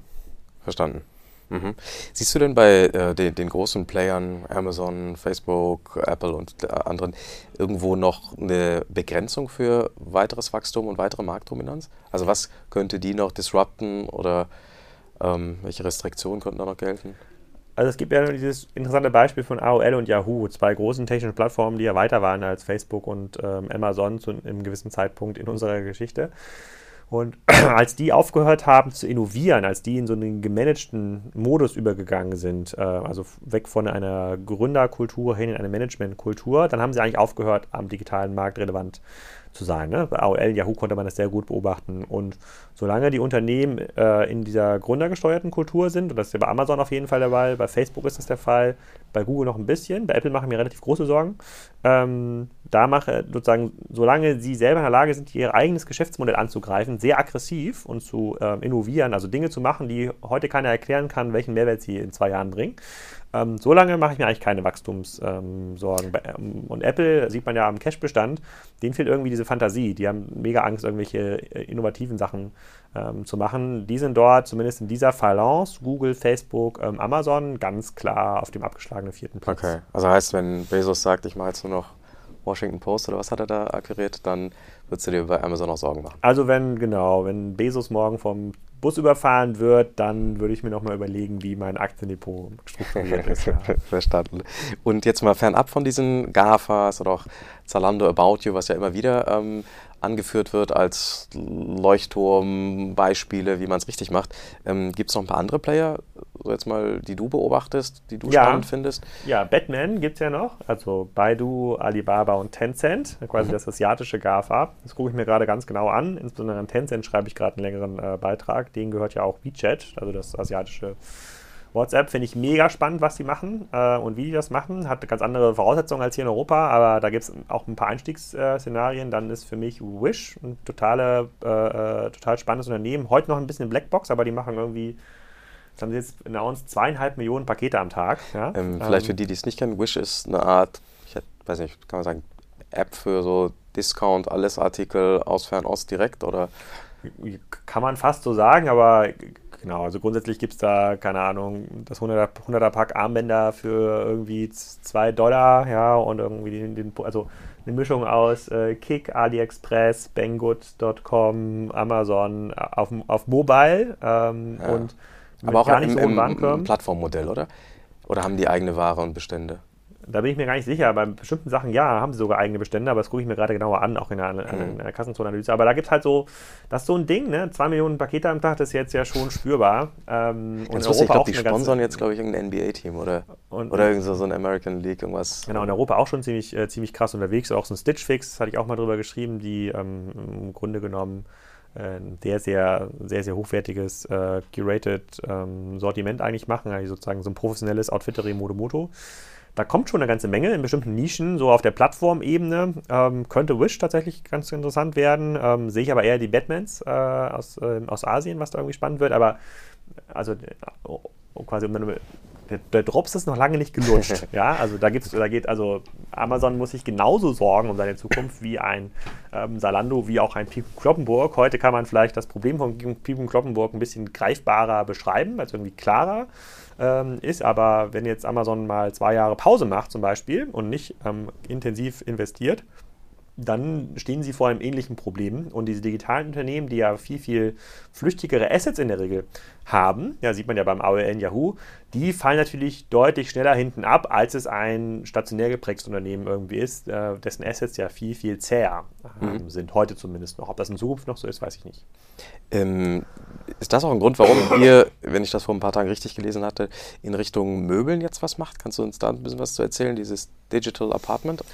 Verstanden. Mhm. Siehst du denn bei äh, den, den, großen Playern, Amazon, Facebook, Apple und äh, anderen, irgendwo noch eine Begrenzung für weiteres Wachstum und weitere Marktdominanz? Also was könnte die noch disrupten oder ähm, welche Restriktionen könnten da noch gelten? Also es gibt ja dieses interessante Beispiel von AOL und Yahoo, zwei großen technischen Plattformen, die ja weiter waren als Facebook und ähm, Amazon zu einem gewissen Zeitpunkt in unserer Geschichte. Und als die aufgehört haben zu innovieren, als die in so einen gemanagten Modus übergegangen sind, äh, also weg von einer Gründerkultur hin in eine Managementkultur, dann haben sie eigentlich aufgehört, am digitalen Markt relevant zu sein. Ne? Bei AOL, Yahoo konnte man das sehr gut beobachten. Und solange die Unternehmen äh, in dieser gründergesteuerten Kultur sind, und das ist ja bei Amazon auf jeden Fall der Fall, bei Facebook ist das der Fall, bei Google noch ein bisschen, bei Apple machen mir relativ große Sorgen. Ähm, da mache sozusagen, solange sie selber in der Lage sind, ihr eigenes Geschäftsmodell anzugreifen, sehr aggressiv und zu ähm, innovieren, also Dinge zu machen, die heute keiner erklären kann, welchen Mehrwert sie in zwei Jahren bringen, Ähm, so lange mache ich mir eigentlich keine Wachstumssorgen. Ähm, und Apple sieht man ja am Cash-Bestand, denen fehlt irgendwie diese Fantasie. Die haben mega Angst, irgendwelche äh, innovativen Sachen ähm, zu machen. Die sind dort, zumindest in dieser Balance, Google, Facebook, ähm, Amazon, ganz klar auf dem abgeschlagenen vierten Platz. Okay, also heißt, wenn Bezos sagt, ich mache jetzt nur noch Washington Post oder was hat er da akquiriert, dann würdest du dir bei Amazon auch Sorgen machen. Also wenn, genau, wenn Bezos morgen vom Bus überfahren wird, dann würde ich mir nochmal überlegen, wie mein Aktiendepot strukturiert ist. Ja. Verstanden. Und jetzt mal fernab von diesen GAFAs oder auch Zalando About You, was ja immer wieder ähm, angeführt wird als Leuchtturmbeispiele, wie man es richtig macht. Ähm, Gibt es noch ein paar andere Player, so jetzt mal, die du beobachtest, die du ja. spannend findest? Ja, Batman gibt es ja noch, also Baidu, Alibaba und Tencent, quasi mhm. das asiatische GAFA. Das gucke ich mir gerade ganz genau an. Insbesondere an Tencent schreibe ich gerade einen längeren äh, Beitrag. Denen gehört ja auch WeChat, also das asiatische WhatsApp finde ich mega spannend, was die machen äh, und wie die das machen. Hat ganz andere Voraussetzungen als hier in Europa, aber da gibt es auch ein paar Einstiegsszenarien. Dann ist für mich Wish ein totale, äh, äh, total spannendes Unternehmen. Heute noch ein bisschen Blackbox, aber die machen irgendwie, das haben sie jetzt announced, zweieinhalb Millionen Pakete am Tag. Ja? Ähm, vielleicht ähm, für die, die es nicht kennen, Wish ist eine Art, ich weiß nicht, kann man sagen, App für so Discount, alles Artikel aus Fernost direkt oder? Kann man fast so sagen, aber Genau, also grundsätzlich gibt es da, keine Ahnung, das 100er, 100er Pack Armbänder für irgendwie 2 Dollar, ja, und irgendwie den, den also eine Mischung aus äh, Kick, AliExpress, Banggood.com, Amazon auf, auf Mobile ähm, ja. und aber auch gar nicht im, so im, im Plattformmodell, oder? Oder haben die eigene Ware und Bestände? Da bin ich mir gar nicht sicher. Bei bestimmten Sachen, ja, haben sie sogar eigene Bestände, aber das gucke ich mir gerade genauer an, auch in der, in der Kassenzonenanalyse. Aber da gibt es halt so, das ist so ein Ding, ne? Zwei Millionen Pakete am Tag, das ist jetzt ja schon spürbar. Ähm, und Europa ich glaube, die sponsern jetzt, glaube ich, irgendein NBA-Team oder, und, oder irgend so, so ein American League, irgendwas. Genau, in Europa auch schon ziemlich, äh, ziemlich krass unterwegs. Auch so ein Stitch Fix, hatte ich auch mal drüber geschrieben, die ähm, im Grunde genommen ein sehr, sehr, sehr, sehr hochwertiges, äh, curated ähm, Sortiment eigentlich machen, also sozusagen so ein professionelles Outfittery Modomoto. Da kommt schon eine ganze Menge in bestimmten Nischen, so auf der Plattformebene. Ähm, könnte Wish tatsächlich ganz interessant werden. Ähm, sehe ich aber eher die Batmans äh, aus, äh, aus Asien, was da irgendwie spannend wird. Aber also oh, quasi um der, der, Drops ist noch lange nicht gelutscht. ja, also da, gibt's, da geht, also Amazon muss sich genauso sorgen um seine Zukunft wie ein ähm, Salando, wie auch ein Pico Kloppenburg. Heute kann man vielleicht das Problem von Pico Kloppenburg ein bisschen greifbarer beschreiben, also irgendwie klarer ähm, ist. Aber wenn jetzt Amazon mal zwei Jahre Pause macht zum Beispiel und nicht ähm, intensiv investiert, dann stehen sie vor einem ähnlichen Problem. Und diese digitalen Unternehmen, die ja viel, viel flüchtigere Assets in der Regel haben, ja, sieht man ja beim AOL Yahoo, die fallen natürlich deutlich schneller hinten ab, als es ein stationär geprägtes Unternehmen irgendwie ist, äh, dessen Assets ja viel, viel zäher äh, mhm. sind, heute zumindest noch. Ob das in Zukunft noch so ist, weiß ich nicht. Ähm, ist das auch ein Grund, warum ihr, wenn ich das vor ein paar Tagen richtig gelesen hatte, in Richtung Möbeln jetzt was macht? Kannst du uns da ein bisschen was zu erzählen, dieses Digital Apartment?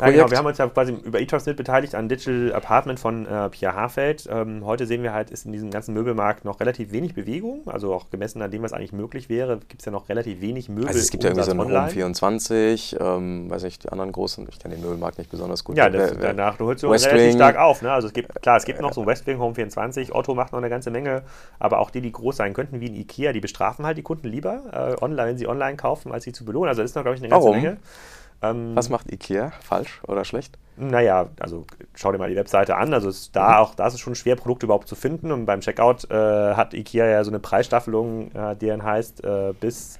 Ja, genau. Wir haben uns ja quasi über eTalksNet beteiligt an Digital Apartment von äh, Pierre Hafeld. Ähm, heute sehen wir halt, ist in diesem ganzen Möbelmarkt noch relativ wenig Bewegung. Also auch gemessen an dem, was eigentlich möglich wäre, gibt es ja noch relativ wenig Möbel. Also es gibt ja irgendwie so einen Home 24, ähm, weiß nicht, die anderen großen, ich kenne den Möbelmarkt nicht besonders gut. Ja, das, wer, danach holst du relativ stark auf. Ne? Also es gibt, klar, es gibt noch so Westwing, Home 24, Otto macht noch eine ganze Menge, aber auch die, die groß sein könnten, wie ein Ikea, die bestrafen halt die Kunden lieber, äh, online, wenn sie online kaufen, als sie zu belohnen. Also das ist noch, glaube ich, eine ganze Warum? Menge. Ähm, Was macht IKEA falsch oder schlecht? Naja, also schau dir mal die Webseite an. Also ist da mhm. auch, da ist es schon schwer, Produkte überhaupt zu finden. Und beim Checkout äh, hat IKEA ja so eine Preisstaffelung, äh, die dann heißt, äh, bis,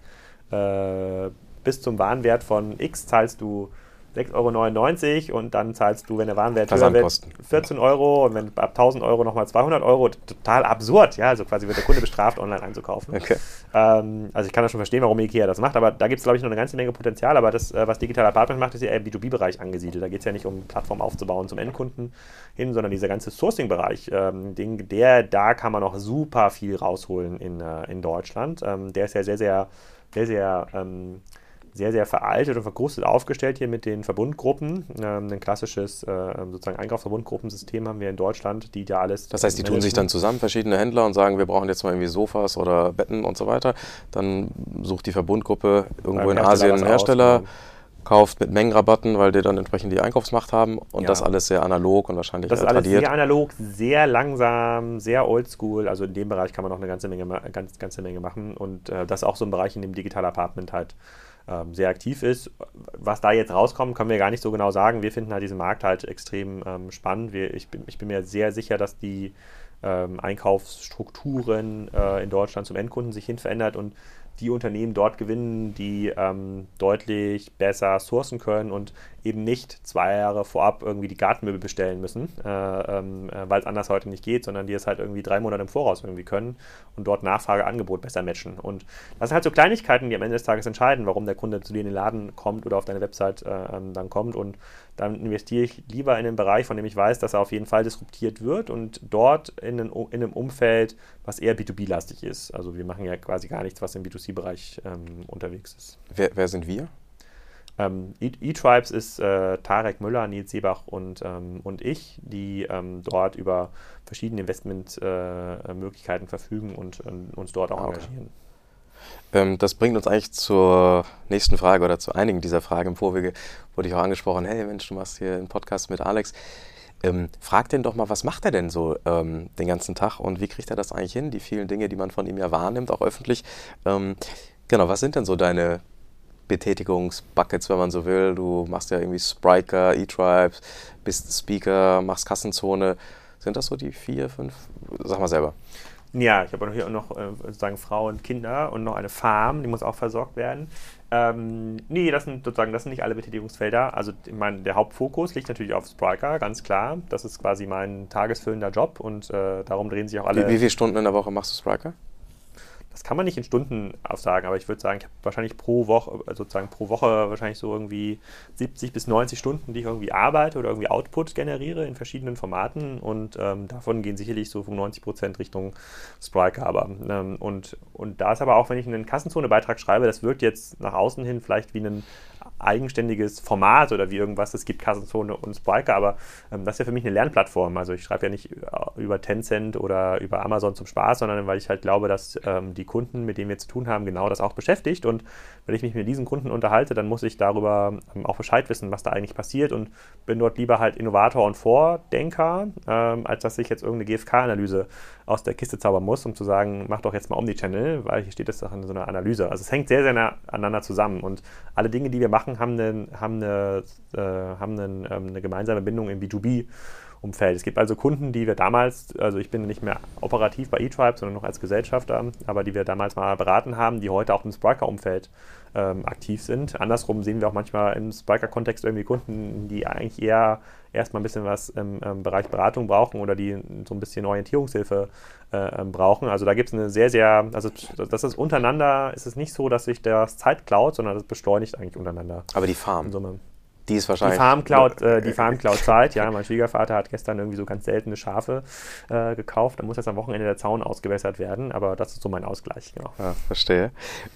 äh, bis zum Warenwert von X zahlst du 6,99 Euro und dann zahlst du, wenn der Warenwert höher wird, 14 Euro und wenn ab 1000 Euro nochmal 200 Euro. Total absurd, ja, also quasi wird der Kunde bestraft, online einzukaufen. Okay. Ähm, also ich kann das schon verstehen, warum Ikea das macht, aber da gibt es, glaube ich, noch eine ganze Menge Potenzial, aber das, äh, was Digital Apartment macht, ist ja eher im B2B-Bereich angesiedelt. Da geht es ja nicht um Plattformen aufzubauen zum Endkunden hin, sondern dieser ganze Sourcing-Bereich, ähm, der, da kann man noch super viel rausholen in, äh, in Deutschland. Ähm, der ist ja sehr, sehr, sehr, sehr ähm, sehr, sehr veraltet und verkrustet aufgestellt hier mit den Verbundgruppen. Ähm, ein klassisches äh, sozusagen Einkaufsverbundgruppensystem haben wir in Deutschland, die da alles. Das heißt, die tun sich dann zusammen, verschiedene Händler, und sagen, wir brauchen jetzt mal irgendwie Sofas oder Betten und so weiter. Dann sucht die Verbundgruppe irgendwo in Asien einen Hersteller. Aus, kauft mit Mengenrabatten, weil die dann entsprechend die Einkaufsmacht haben und ja. das alles sehr analog und wahrscheinlich Das ist alles sehr analog, sehr langsam, sehr oldschool. Also in dem Bereich kann man noch eine ganze Menge, ganz, ganze Menge machen und äh, das ist auch so ein Bereich, in dem Digital Apartment halt ähm, sehr aktiv ist. Was da jetzt rauskommt, können wir gar nicht so genau sagen. Wir finden halt diesen Markt halt extrem ähm, spannend. Wir, ich, bin, ich bin mir sehr sicher, dass die ähm, Einkaufsstrukturen äh, in Deutschland zum Endkunden sich hin verändert und die Unternehmen dort gewinnen, die ähm, deutlich besser sourcen können und eben nicht zwei Jahre vorab irgendwie die Gartenmöbel bestellen müssen, äh, ähm, äh, weil es anders heute nicht geht, sondern die es halt irgendwie drei Monate im Voraus irgendwie können und dort Nachfrage, Angebot besser matchen. Und das sind halt so Kleinigkeiten, die am Ende des Tages entscheiden, warum der Kunde zu dir in den Laden kommt oder auf deine Website äh, ähm, dann kommt. Und dann investiere ich lieber in den Bereich, von dem ich weiß, dass er auf jeden Fall disruptiert wird und dort in, einen, in einem Umfeld, was eher B2B-lastig ist. Also wir machen ja quasi gar nichts, was im B2C-Bereich ähm, unterwegs ist. Wer, wer sind wir? Ähm, E-Tribes ist äh, Tarek Müller, Nils Seebach und, ähm, und ich, die ähm, dort über verschiedene Investmentmöglichkeiten äh, verfügen und uns dort auch ah, okay. engagieren. Ähm, das bringt uns eigentlich zur nächsten Frage oder zu einigen dieser Fragen. Im Vorwege wurde ich auch angesprochen, hey Mensch, du machst hier einen Podcast mit Alex. Ähm, frag den doch mal, was macht er denn so ähm, den ganzen Tag und wie kriegt er das eigentlich hin, die vielen Dinge, die man von ihm ja wahrnimmt, auch öffentlich. Ähm, genau, was sind denn so deine Betätigungsbuckets, wenn man so will. Du machst ja irgendwie Spriker, E-Tribes, bist Speaker, machst Kassenzone. Sind das so die vier, fünf? Sag mal selber. Ja, ich habe hier noch äh, sozusagen Frau und Kinder und noch eine Farm, die muss auch versorgt werden. Ähm, nee, das sind sozusagen, das sind nicht alle Betätigungsfelder. Also mein, der Hauptfokus liegt natürlich auf Spriker, ganz klar. Das ist quasi mein tagesfüllender Job und äh, darum drehen sich auch alle. Wie, wie viele Stunden in der Woche machst du Spriker? Das kann man nicht in Stunden aufsagen, aber ich würde sagen, ich habe wahrscheinlich pro Woche, also sozusagen pro Woche wahrscheinlich so irgendwie 70 bis 90 Stunden, die ich irgendwie arbeite oder irgendwie Output generiere in verschiedenen Formaten und ähm, davon gehen sicherlich so 95 Prozent Richtung Spriker. Aber, ähm, und, und da ist aber auch, wenn ich einen Kassenzone-Beitrag schreibe, das wirkt jetzt nach außen hin vielleicht wie ein eigenständiges Format oder wie irgendwas. Es gibt Kassenzone und Spriker, aber ähm, das ist ja für mich eine Lernplattform. Also ich schreibe ja nicht über Tencent oder über Amazon zum Spaß, sondern weil ich halt glaube, dass ähm, die Kunden, mit denen wir zu tun haben, genau das auch beschäftigt. Und wenn ich mich mit diesen Kunden unterhalte, dann muss ich darüber ähm, auch Bescheid wissen, was da eigentlich passiert und bin dort lieber halt Innovator und Vordenker, ähm, als dass ich jetzt irgendeine GfK-Analyse aus der Kiste zaubern muss, um zu sagen, mach doch jetzt mal Omnichannel, weil hier steht das doch in so einer Analyse. Also es hängt sehr, sehr nah aneinander zusammen und alle Dinge, die wir machen, haben eine, haben eine, äh, haben eine, ähm, eine gemeinsame Bindung im B2B. Umfeld. Es gibt also Kunden, die wir damals, also ich bin nicht mehr operativ bei eTribe, sondern noch als Gesellschafter, aber die wir damals mal beraten haben, die heute auch im Spriker-Umfeld ähm, aktiv sind. Andersrum sehen wir auch manchmal im Spriker-Kontext irgendwie Kunden, die eigentlich eher erstmal ein bisschen was im, im, Bereich Beratung brauchen oder die so ein bisschen Orientierungshilfe äh, ähm, brauchen. Also da gibt es eine sehr, sehr, also das ist untereinander, ist es nicht so, dass sich das Zeit klaut, sondern das beschleunigt eigentlich untereinander. Aber die Farm. Die ist wahrscheinlich. Die Farmcloud, äh, die Farmcloud Zeit, ja. Mein Schwiegervater hat gestern irgendwie so ganz seltene Schafe äh, gekauft. Da muss jetzt am Wochenende der Zaun ausgewässert werden, aber das ist so mein Ausgleich, genau. Ja, verstehe.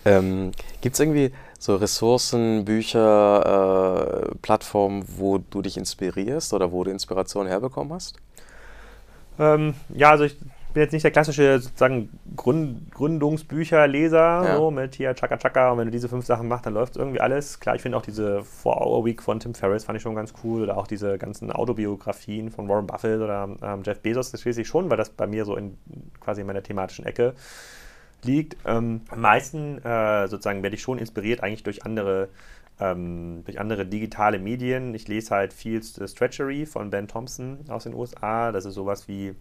Ähm, Gibt es irgendwie so Ressourcen, Bücher, äh, Plattformen, wo du dich inspirierst oder wo du Inspiration herbekommen hast? Ähm, ja, also ich bin jetzt nicht der klassische sozusagen Gründ Gründungsbücherleser, ja. so mit hier Chaka Chaka und wenn du diese fünf Sachen machst, dann läuft irgendwie alles. Klar, ich finde auch diese 4-Hour-Week von Tim Ferriss fand ich schon ganz cool oder auch diese ganzen Autobiografien von Warren Buffett oder ähm, Jeff Bezos, das schließe ich schon, weil das bei mir so in quasi in meiner thematischen Ecke liegt. Ähm, am meisten äh, sozusagen werde ich schon inspiriert eigentlich durch andere ähm, durch andere digitale Medien. Ich lese halt viel Stretchery von Ben Thompson aus den USA. Das ist sowas wie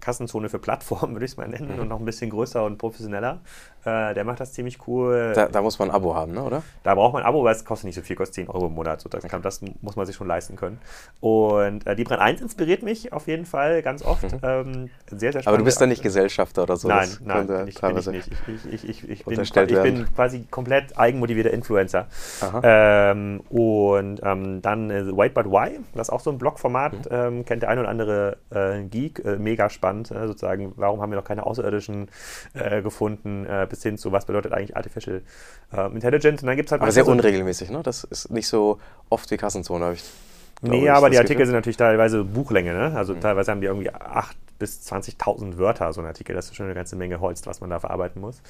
Kassenzone für Plattformen, würde ich es mal nennen, mhm. und noch ein bisschen größer und professioneller. Äh, der macht das ziemlich cool. Da, da, muss man ein Abo haben, ne, oder? Da braucht man ein Abo, weil es kostet nicht so viel, kostet 10 Euro im Monat. So, das, kann, das muss man sich schon leisten können. Und äh, die Brand 1 inspiriert mich auf jeden Fall ganz oft. Mhm. Ähm, sehr, sehr Aber du bist da nicht Gesellschafter oder so? Nein, nein, bin ich, bin ich nicht. Ich, ich, ich, bin, ich bin quasi komplett eigenmotivierter Influencer. Ähm, und ähm, dann äh, Wait But Why, das ist auch so ein Blogformat, mhm. ähm, kennt der ein oder andere äh, Geek, äh, mega spannend, äh, sozusagen, warum haben wir noch keine Außerirdischen äh, gefunden, äh, bis hin zu, was bedeutet eigentlich Artificial äh, Intelligence. Und dann gibt's halt aber sehr so unregelmäßig, ne? Das ist nicht so oft wie Kassenzone, habe ich. Nee, aber die Artikel Gefühl. sind natürlich teilweise Buchlänge, ne? Also mhm. teilweise haben die irgendwie 8.000 bis 20.000 Wörter, so ein Artikel. Das ist schon eine ganze Menge Holz, was man da verarbeiten muss.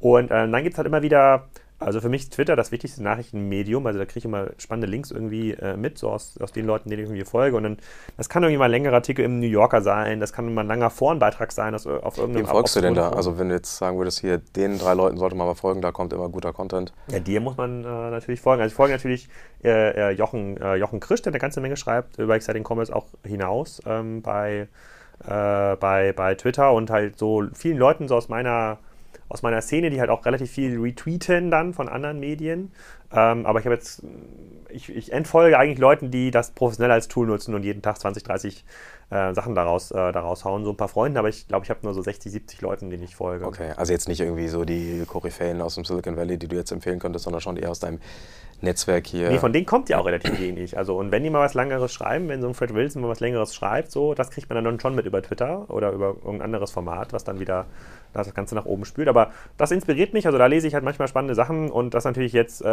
Und äh, dann gibt es halt immer wieder also für mich ist Twitter das wichtigste Nachrichtenmedium. Also da kriege ich immer spannende Links irgendwie äh, mit, so aus, aus den Leuten, denen ich irgendwie folge. Und dann, das kann irgendwie mal ein längerer Artikel im New Yorker sein, das kann mal ein langer Forenbeitrag sein aus, auf irgendeinem Wem folgst du denn da? Also wenn du jetzt sagen würdest, hier, den drei Leuten sollte man mal folgen, da kommt immer guter Content. Ja, dir muss man äh, natürlich folgen. Also ich folge natürlich äh, äh Jochen, äh, Jochen Krisch, der eine ganze Menge schreibt, über Exciting Commerce auch hinaus ähm, bei, äh, bei, bei Twitter und halt so vielen Leuten so aus meiner aus meiner Szene, die halt auch relativ viel retweeten dann von anderen Medien. Ähm, aber ich habe jetzt, ich, ich, entfolge eigentlich Leuten, die das professionell als Tool nutzen und jeden Tag 20, 30 äh, Sachen daraus, äh, daraus hauen. So ein paar Freunde, aber ich glaube, ich habe nur so 60, 70 Leuten, denen ich folge. Okay, also jetzt nicht irgendwie so die Koryphäen aus dem Silicon Valley, die du jetzt empfehlen könntest, sondern schon eher aus deinem Netzwerk hier. Nee, von denen kommt ja auch relativ wenig. Also, und wenn die mal was Längeres schreiben, wenn so ein Fred Wilson mal was Längeres schreibt, so, das kriegt man dann schon mit über Twitter oder über irgendein anderes Format, was dann wieder das Ganze nach oben spült. Aber das inspiriert mich, also da lese ich halt manchmal spannende Sachen und das natürlich jetzt äh,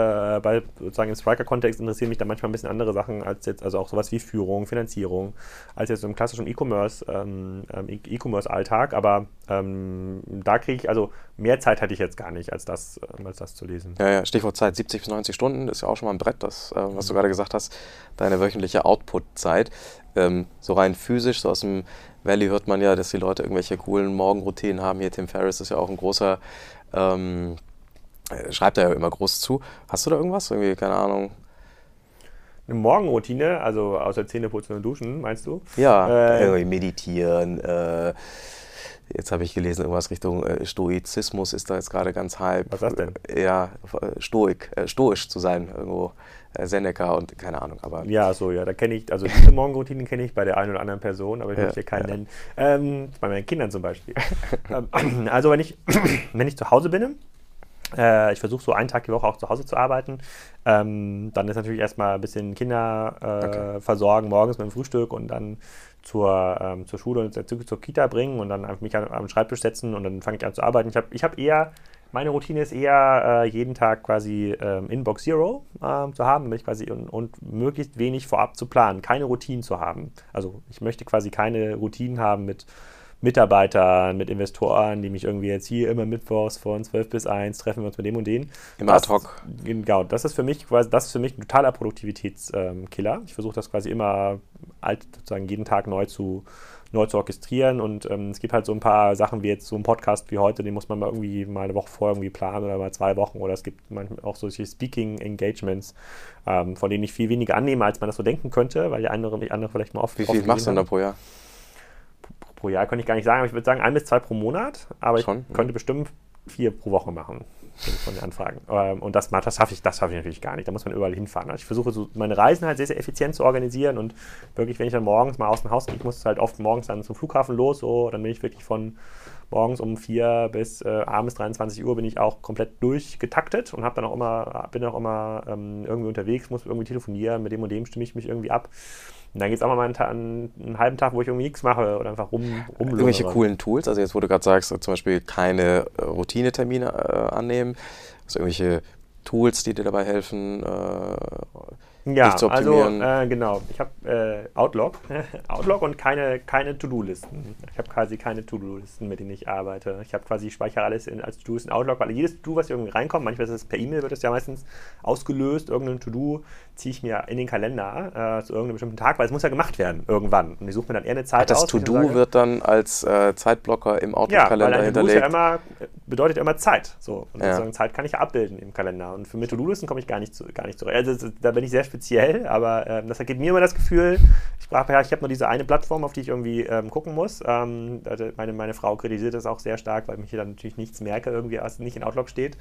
bei sozusagen im Striker-Kontext interessieren mich dann manchmal ein bisschen andere Sachen als jetzt, also auch sowas wie Führung, Finanzierung, als jetzt im klassischen E-Commerce, ähm, ähm E-Commerce-Alltag. Aber ähm, da kriege ich, also mehr Zeit hatte ich jetzt gar nicht, als das, ähm, als das zu lesen. Ja, ja, Stichwort Zeit, 70 bis 90 Stunden, das ist ja auch schon mal ein Brett, das, äh, was du gerade gesagt hast, deine wöchentliche Output-Zeit. Ähm, so rein physisch, so aus dem Valley hört man ja, dass die Leute irgendwelche coolen Morgenroutinen haben. Hier Tim Ferriss ist ja auch ein großer, ähm, äh, schreibt er ja immer groß zu. Hast du da irgendwas? Irgendwie, keine Ahnung. Eine Morgenroutine, also außer Zähneputzen und Duschen, meinst du? Ja, äh, irgendwie meditieren, äh, Jetzt habe ich gelesen, irgendwas Richtung äh, Stoizismus ist da jetzt gerade ganz halb. Was das denn? Ja, Stoik, äh, stoisch zu sein, irgendwo. Äh, Seneca und keine Ahnung. Aber ja, so, ja, da kenne ich, also diese Morgenroutinen kenne ich bei der einen oder anderen Person, aber ich ja, möchte hier keinen ja. nennen. Ähm, bei meinen Kindern zum Beispiel. Ähm, also wenn ich, wenn ich zu Hause bin, äh, ich versuche so einen Tag die Woche auch zu Hause zu arbeiten. Ähm, dann ist natürlich erstmal ein bisschen Kinder äh, okay. versorgen, morgens mit dem Frühstück und dann zur, ähm, zur Schule und zur, zur Kita bringen und dann mich an, am Schreibtisch setzen und dann fange ich an zu arbeiten. Ich habe ich hab eher meine Routine ist eher, äh, jeden Tag quasi ähm, Inbox Zero äh, zu haben, damit ich quasi und, und, möglichst wenig vorab zu planen, keine Routinen zu haben. Also ich möchte quasi keine Routinen haben mit Mitarbeitern, mit Investoren, die mich irgendwie jetzt hier immer mittwochs von 12 bis 1 treffen wir uns mit dem und den. Immer ad hoc. Genau, das ist für mich quasi, das ist für mich ein totaler Produktivitätskiller. Ähm, ich versuche das quasi immer alt, sozusagen jeden Tag neu zu neu zu orchestrieren. Und ähm, es gibt halt so ein paar Sachen wie jetzt so ein Podcast wie heute, den muss man mal irgendwie mal eine Woche vorher irgendwie planen oder mal zwei Wochen. Oder es gibt manchmal auch solche Speaking-Engagements, ähm, von denen ich viel weniger annehme, als man das so denken könnte, weil die andere, die andere vielleicht mal oft. Wie viel machst du denn da pro Jahr? Pro Jahr könnte ich gar nicht sagen, aber ich würde sagen ein bis zwei pro Monat. Aber Schon? ich könnte bestimmt vier pro Woche machen von den Anfragen. Ähm, und das, das schaffe ich, das schaffe ich natürlich gar nicht. Da muss man überall hinfahren. Also ich versuche so meine Reisen halt sehr, sehr effizient zu organisieren und wirklich, wenn ich dann morgens mal aus dem Haus gehe, ich muss halt oft morgens dann zum Flughafen los, so, dann bin ich wirklich von morgens um vier bis äh, abends 23 Uhr bin ich auch komplett durchgetaktet und habe dann auch immer, bin auch immer ähm, irgendwie unterwegs, muss irgendwie telefonieren, mit dem und dem stimme ich mich irgendwie ab. Und dann geht es auch mal einen, einen, einen, halben Tag, wo ich irgendwie nichts mache oder einfach rum, rumlungere. Irgendwelche coolen Tools, also jetzt wo du gerade sagst, zum Beispiel keine äh, Routinetermine äh, annehmen, also irgendwelche Tools, die dir dabei helfen, äh, ja, zu optimieren. also äh, genau. Ich habe äh, Outlook, Outlook und keine, keine To-Do-Listen. Ich habe quasi keine To-Do-Listen, mit denen ich arbeite. Ich habe quasi, ich speichere alles in, als To-Dos in Outlook, weil jedes To-Do, was irgendwie reinkommt, manchmal ist es per E-Mail, wird es ja meistens ausgelöst, irgendein To-Do ziehe ich mir in den Kalender äh, zu irgendeinem bestimmten Tag, weil es muss ja gemacht werden irgendwann. Und ich suche mir dann eher eine Zeit Ach, das aus. Das To-Do wird dann als äh, Zeitblocker im Outlook-Kalender ja, hinterlegt. Ja, immer, bedeutet ja immer Zeit. So. Und ja. Zeit kann ich ja abbilden im Kalender. Und für mit To-Do-Listen komme ich gar nicht, zu, gar nicht zurecht. Also da bin ich sehr speziell, aber ähm, das gibt mir immer das Gefühl, ich, ja, ich habe nur diese eine Plattform, auf die ich irgendwie ähm, gucken muss. Ähm, meine, meine Frau kritisiert das auch sehr stark, weil ich hier dann natürlich nichts merke, irgendwie, was nicht in Outlook steht.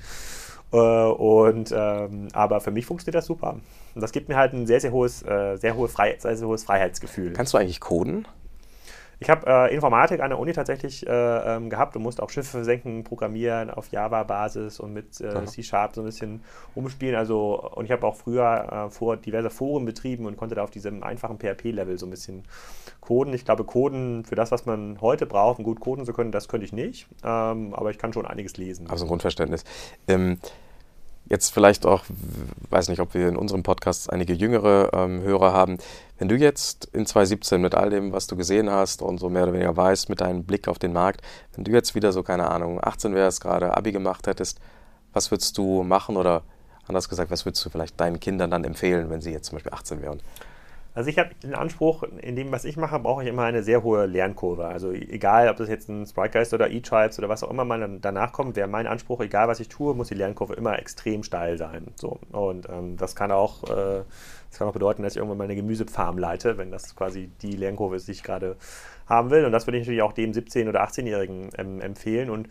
Äh, und, ähm, aber für mich funktioniert das super. Und das gibt mir halt ein sehr, sehr hohes, äh, sehr, hohe Freiheit, sehr, sehr hohes Freiheitsgefühl. Kannst du eigentlich coden? Ich habe äh, Informatik an der Uni tatsächlich äh, ähm, gehabt und musste auch Schiffe versenken, programmieren auf Java-Basis und mit äh, C-Sharp so ein bisschen umspielen. Also, und ich habe auch früher äh, vor diverse Foren betrieben und konnte da auf diesem einfachen PHP-Level so ein bisschen coden. Ich glaube, coden für das, was man heute braucht, um gut coden zu können, das könnte ich nicht. Ähm, aber ich kann schon einiges lesen. Also ein Grundverständnis. Ähm, jetzt vielleicht auch, weiß nicht, ob wir in unserem Podcast einige jüngere ähm, Hörer haben. Wenn du jetzt in 2017 mit all dem, was du gesehen hast und so mehr oder weniger weißt, mit deinem Blick auf den Markt, wenn du jetzt wieder so, keine Ahnung, 18 wärst, gerade Abi gemacht hättest, was würdest du machen oder anders gesagt, was würdest du vielleicht deinen Kindern dann empfehlen, wenn sie jetzt zum Beispiel 18 wären? Also ich habe den Anspruch, in dem, was ich mache, brauche ich immer eine sehr hohe Lernkurve. Also egal, ob das jetzt ein Spritegeist oder E-Tribes oder was auch immer man danach kommt, wäre mein Anspruch, egal was ich tue, muss die Lernkurve immer extrem steil sein. So. Und ähm, das kann auch, äh, das kann auch bedeuten, dass ich irgendwann mal eine Gemüsefarm leite, wenn das quasi die Lernkurve ist, die ich gerade haben will. Und das würde ich natürlich auch dem 17- oder 18-Jährigen ähm, empfehlen. Und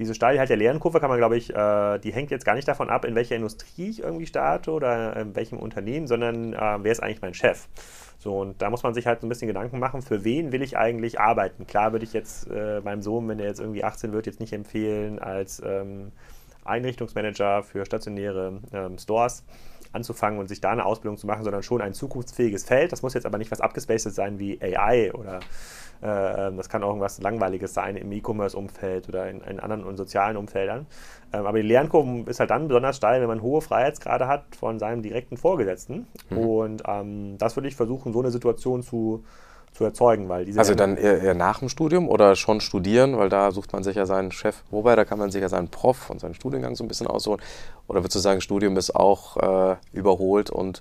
diese Steilheit der Lernkurve kann man, glaube ich, äh, die hängt jetzt gar nicht davon ab, in welcher Industrie ich irgendwie starte oder in welchem Unternehmen, sondern äh, wer ist eigentlich mein Chef? So, und da muss man sich halt so ein bisschen Gedanken machen, für wen will ich eigentlich arbeiten? Klar würde ich jetzt äh, meinem Sohn, wenn er jetzt irgendwie 18 wird, jetzt nicht empfehlen, als ähm, Einrichtungsmanager für stationäre ähm, Stores anzufangen und sich da eine Ausbildung zu machen, sondern schon ein zukunftsfähiges Feld. Das muss jetzt aber nicht was abgespacedes sein wie AI oder äh, das kann auch irgendwas Langweiliges sein im E-Commerce-Umfeld oder in, in, anderen und sozialen Umfeldern. Ähm, aber die Lernkurve ist halt dann besonders steil, wenn man hohe Freiheitsgrade hat von seinem direkten Vorgesetzten. Mhm. Und ähm, das würde ich versuchen, so eine Situation zu, zu erzeugen. Weil diese also dann eher, eher, nach dem Studium oder schon studieren, weil da sucht man sich ja seinen Chef, wobei da kann man sich ja seinen Prof und seinen Studiengang so ein bisschen aussuchen. Oder würdest du sagen, Studium ist auch äh, überholt und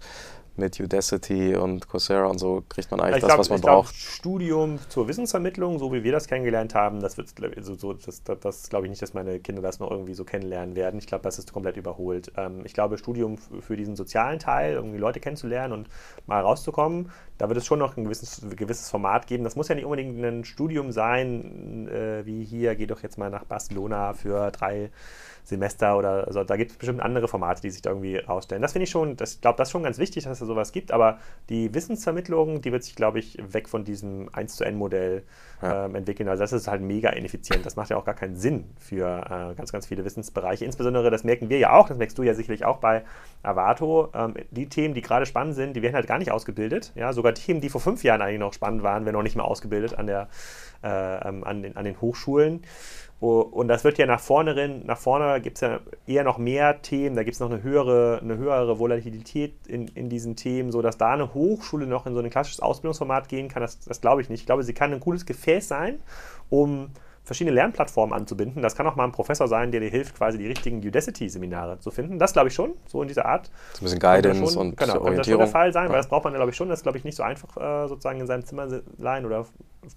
mit Udacity und Coursera und so kriegt man eigentlich ich das, glaub, was man ich braucht. Glaub, Studium zur Wissensvermittlung, so wie wir das kennengelernt haben, das wird also so, das, das, das glaube ich nicht, dass meine Kinder das noch irgendwie so kennenlernen werden. Ich glaube, das ist komplett überholt. Ähm, ich glaube, Studium für diesen sozialen Teil, irgendwie Leute kennenzulernen und mal rauszukommen, da wird es schon noch ein gewisses, gewisses Format geben. Das muss ja nicht unbedingt ein Studium sein, äh, wie hier, geh doch jetzt mal nach Barcelona für drei Semester oder also da gibt es bestimmt andere Formate, die sich da irgendwie rausstellen. Das finde ich schon, ich glaube, das ist schon ganz wichtig, dass es sowas gibt, aber die Wissensvermittlung, die wird sich, glaube ich, weg von diesem 1 zu N Modell ja. ähm, entwickeln. Also das ist halt mega ineffizient. Das macht ja auch gar keinen Sinn für äh, ganz, ganz viele Wissensbereiche. Insbesondere, das merken wir ja auch, das merkst du ja sicherlich auch bei Avato, ähm, die Themen, die gerade spannend sind, die werden halt gar nicht ausgebildet. Ja, sogar Themen, die vor fünf Jahren eigentlich noch spannend waren, werden noch nicht mehr ausgebildet an, der, äh, ähm, an, den, an den Hochschulen. Und das wird ja nach vorne rein, nach vorne gibt es ja eher noch mehr Themen, da gibt es noch eine höhere, eine höhere Volatilität in, in diesen Themen, sodass da eine Hochschule noch in so ein klassisches Ausbildungsformat gehen kann, das, das glaube ich nicht. Ich glaube, sie kann ein cooles Gefäß sein, um verschiedene Lernplattformen anzubinden. Das kann auch mal ein Professor sein, der dir hilft, quasi die richtigen Udacity-Seminare zu finden. Das glaube ich schon, so in dieser Art. So ein bisschen Guidance schon, und genau, Orientierung. Das schon der Fall sein, ja. weil das braucht man, glaube ich, schon. Das ist, glaube ich, nicht so einfach, äh, sozusagen in seinem Zimmer leihen oder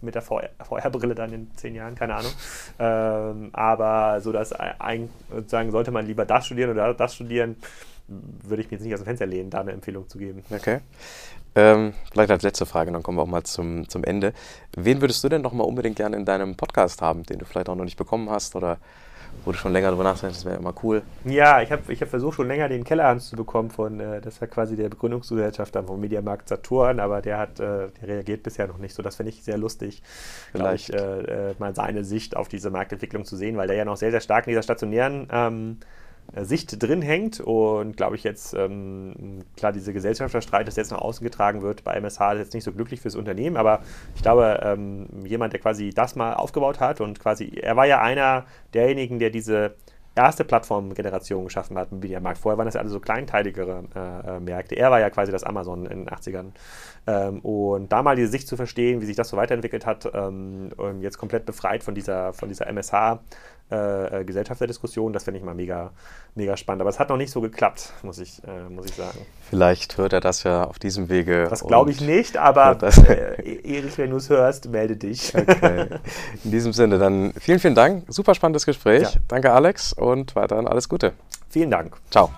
mit der VR-Brille dann in zehn Jahren, keine Ahnung. Ähm, aber so, dass ein, sozusagen sollte man lieber das studieren oder das studieren, würde ich mir jetzt nicht aus dem Fenster lehnen, da eine Empfehlung zu geben. Okay. Ähm, vielleicht als letzte Frage, dann kommen wir auch mal zum, zum Ende. Wen würdest du denn noch mal unbedingt gerne in deinem Podcast haben, den du vielleicht auch noch nicht bekommen hast oder wo du schon länger drüber nachdenkst, das wäre immer cool. Ja, ich habe ich hab versucht, schon länger den Kellerhans zu bekommen von, äh, das war quasi der Begründungsgesellschafter vom Mediamarkt Saturn, aber der hat, äh, der reagiert bisher noch nicht so. Das finde ich sehr lustig, vielleicht ich, äh, äh, mal seine Sicht auf diese Marktentwicklung zu sehen, weil der ja noch sehr, sehr stark in dieser stationären ähm, äh, Sicht drin hängt und glaube ich jetzt, ähm, klar, dieser Gesellschafterstreit, das jetzt nach außen getragen wird bei MSH, ist jetzt nicht so glücklich fürs Unternehmen, aber ich glaube, ähm, jemand, der quasi das mal aufgebaut hat und quasi, er war ja einer derjenigen, der diese erste Plattformgeneration geschaffen hat im Mediamarkt. Vorher waren das ja alle so kleinteiligere äh, äh, Märkte. Er war ja quasi das Amazon in den 80ern. Ähm, und da mal diese Sicht zu verstehen, wie sich das so weiterentwickelt hat, ähm, jetzt komplett befreit von dieser, von dieser MSH, äh, äh, Gesellschafterdiskussion. Das finde ich mal mega, mega spannend. Aber es hat noch nicht so geklappt, muss ich, äh, muss ich sagen. Vielleicht hört er das ja auf diesem Wege. Das glaube ich nicht, aber äh, Erich, wenn du es hörst, melde dich. Okay. In diesem Sinne, dann vielen, vielen Dank. Super spannendes Gespräch. Ja. Danke, Alex, und weiterhin alles Gute. Vielen Dank. Ciao.